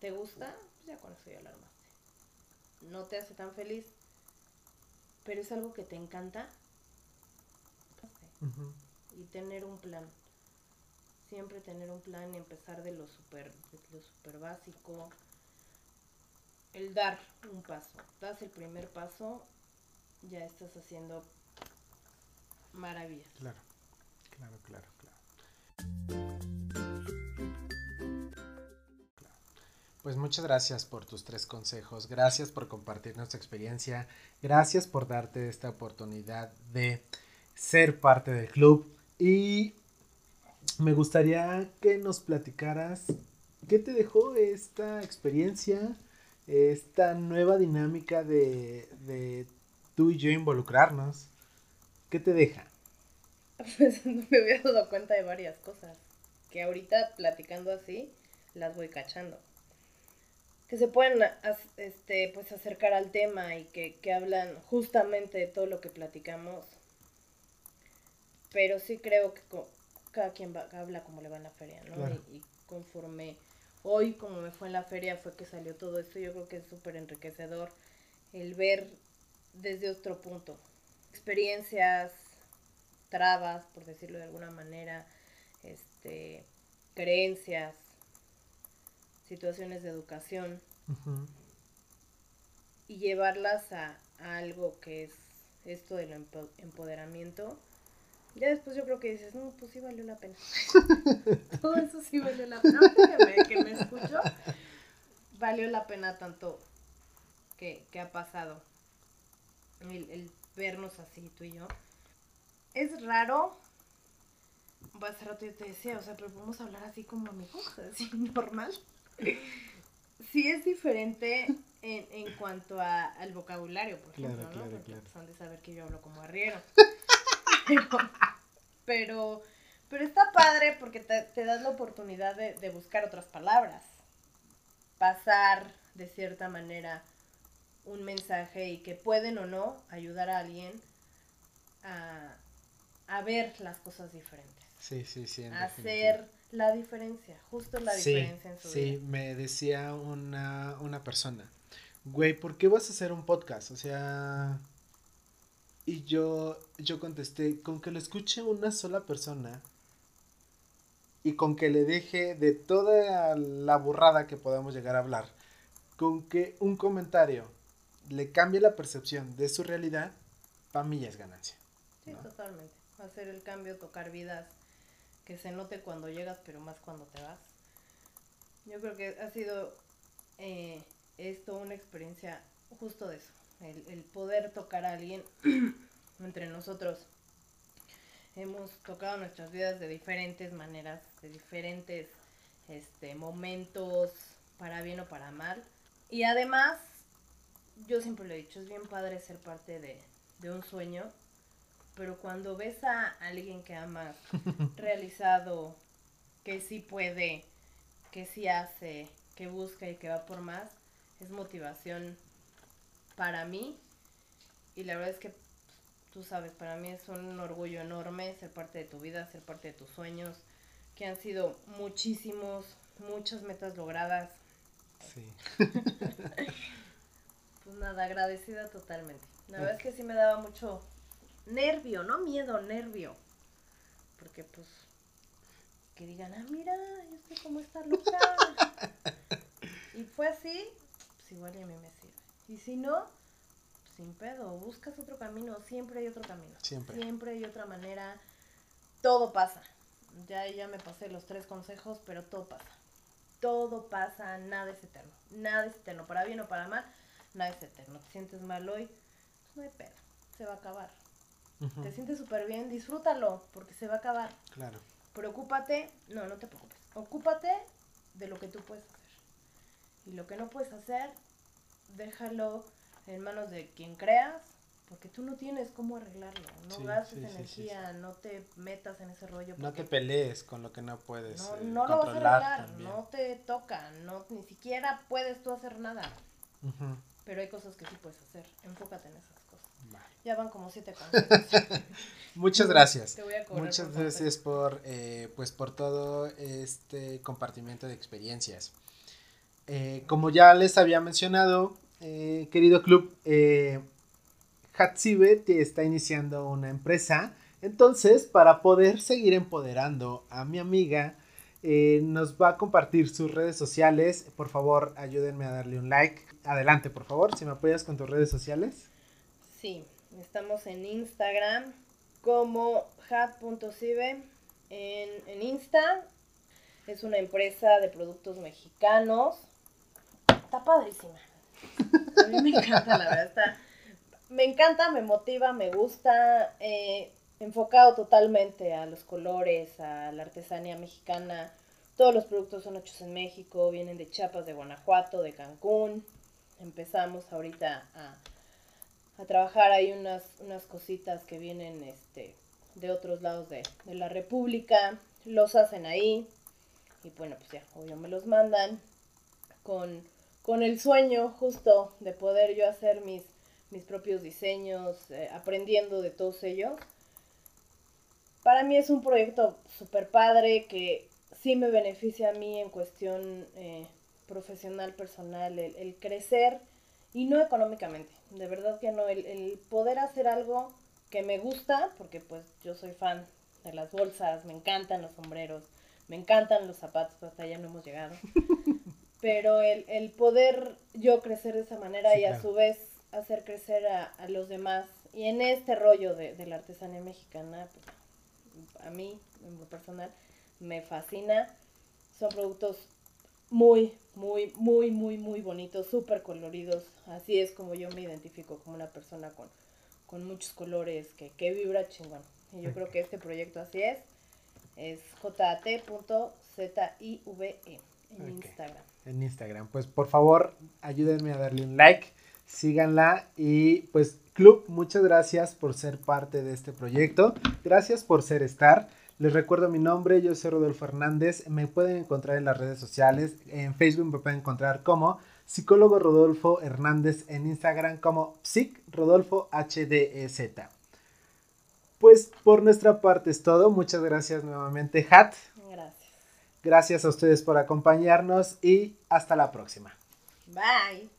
te gusta, pues ya con eso ya lo armaste. No te hace tan feliz, pero es algo que te encanta. Y tener un plan. Siempre tener un plan y empezar de lo super, de lo super básico. El dar un paso. Das el primer paso, ya estás haciendo maravillas. Claro, claro, claro, claro. Claro. Pues muchas gracias por tus tres consejos, gracias por compartirnos tu experiencia, gracias por darte esta oportunidad de ser parte del club y me gustaría que nos platicaras qué te dejó esta experiencia, esta nueva dinámica de, tú y yo involucrarnos. ¿Qué te deja? <laughs> Pues me había dado cuenta de varias cosas. Que ahorita platicando así, las voy cachando. Que se pueden este, pues acercar al tema y que, que hablan justamente de todo lo que platicamos. Pero sí creo que co- cada quien va- habla como le va en la feria, ¿no? Claro. Y, y conforme hoy, como me fue en la feria, fue que salió todo esto. Yo creo que es súper enriquecedor el ver desde otro punto. Experiencias, trabas, por decirlo de alguna manera, este, creencias, situaciones de educación y llevarlas a, a algo que es esto del empo- empoderamiento. Ya después yo creo que dices, no, pues sí valió la pena. <laughs> Todo eso sí valió la pena. Que me, que me escucho, valió la pena tanto que, que ha pasado. El, el vernos así, tú y yo. Es raro hace rato yo te decía, o sea, pero podemos hablar así como amigos, así normal. <laughs> Sí es diferente en, en cuanto a, al vocabulario, por ejemplo, ¿no? claro, Porque claro. pues, han de saber que yo hablo como arriero. pero, <laughs> pero, pero está padre porque te, te das la oportunidad de, de buscar otras palabras. Pasar de cierta manera un mensaje y que pueden o no ayudar a alguien a, a ver las cosas diferentes. Sí, sí, sí. en A definitiva. hacer la diferencia, justo la Sí, diferencia en su sí, vida. me decía una, una persona, güey, ¿por qué vas a hacer un podcast? O sea, y yo, yo contesté, con que lo escuche una sola persona y con que le deje de toda la burrada que podamos llegar a hablar, con que un comentario le cambie la percepción de su realidad, para mí ya es ganancia. Sí, totalmente. Hacer el cambio, tocar vidas, que se note cuando llegas, pero más cuando te vas. Yo creo que ha sido eh, esto una experiencia justo de eso, el, el poder tocar a alguien <clears throat> entre nosotros. Hemos tocado nuestras vidas de diferentes maneras, de diferentes este, momentos, para bien o para mal. Y además, yo siempre lo he dicho, es bien padre ser parte de, de un sueño, pero cuando ves a alguien que amas <laughs> realizado, que sí puede, que sí hace, que busca y que va por más, es motivación para mí. Y la verdad es que tú sabes, para mí es un orgullo enorme ser parte de tu vida, ser parte de tus sueños, que han sido muchísimos, muchas metas logradas. Sí. <laughs> Pues nada, agradecida totalmente. La verdad es que sí me daba mucho nervio, no miedo, nervio. Porque pues que digan, ah, mira, yo estoy como esta loca. <laughs> y fue así, pues igual y a mí me sirve. Y si no, pues, sin pedo, buscas otro camino, siempre hay otro camino. Siempre. Siempre hay otra manera. Todo pasa. Ya, ya me pasé los tres consejos, pero todo pasa. Todo pasa, nada es eterno. Nada es eterno, para bien o para mal, nada es eterno. Te sientes mal hoy, pues no hay pedo, se va a acabar. Te sientes súper bien, disfrútalo, porque se va a acabar. Claro. Preocúpate, no, no te preocupes. Ocúpate de lo que tú puedes hacer. Y lo que no puedes hacer, déjalo en manos de quien creas, porque tú no tienes cómo arreglarlo. No Sí, gastes sí, sí, sí, energía, no te metas en ese rollo. No te pelees con lo que no puedes no, eh, no lo vas a arreglar, también. no te toca, no, ni siquiera puedes tú hacer nada. Pero hay cosas que sí puedes hacer. Enfócate en va. Ya van como siete. <laughs> Muchas gracias. Te voy a cobrar Muchas por gracias por, eh, pues por todo este compartimiento de experiencias. Eh, como ya les había mencionado, eh, querido club, eh, Hatsibe está iniciando una empresa. Entonces, para poder seguir empoderando a mi amiga, eh, nos va a compartir sus redes sociales. Por favor, ayúdenme a darle un like. Adelante, por favor, si me apoyas con tus redes sociales. Sí, estamos en Instagram como hat.cibe. En, en Insta es una empresa de productos mexicanos. Está padrísima. A mí me encanta, la verdad. Está, me encanta, me motiva, me gusta. eh, enfocado totalmente a los colores, a la artesanía mexicana. Todos los productos son hechos en México, vienen de Chiapas, de Guanajuato, de Cancún. Empezamos ahorita a, a trabajar hay unas, unas cositas que vienen este, de otros lados de, de la República, los hacen ahí y bueno, pues ya, obvio me los mandan con, con el sueño justo de poder yo hacer mis, mis propios diseños, eh, aprendiendo de todos ellos. Para mí es un proyecto súper padre que sí me beneficia a mí en cuestión eh, profesional, personal, el crecer y no económicamente, de verdad que no, el, el poder hacer algo que me gusta, porque pues yo soy fan de las bolsas, me encantan los sombreros, me encantan los zapatos, hasta allá no hemos llegado, <laughs> pero el, el poder yo crecer de esa manera Sí, y a su vez hacer crecer a, a los demás, y en este rollo de, de la artesanía mexicana, pues, a mí, en lo personal, me fascina, son productos muy, muy, muy, muy, muy bonitos, súper coloridos. Así es como yo me identifico como una persona con, con muchos colores, que, que vibra chingón. Y yo creo que este proyecto así es. Es jat.zive en. Instagram. en Instagram. Pues por favor, ayúdenme a darle un like, síganla y pues Club, muchas gracias por ser parte de este proyecto. Gracias por ser Star. Les recuerdo mi nombre, yo soy Rodolfo Hernández. Me pueden encontrar en las redes sociales. En Facebook me pueden encontrar como psicólogo Rodolfo Hernández, en Instagram como psic Rodolfo HDZ. Pues por nuestra parte es todo. Muchas gracias nuevamente, Hat. Gracias. Gracias a ustedes por acompañarnos y hasta la próxima. Bye.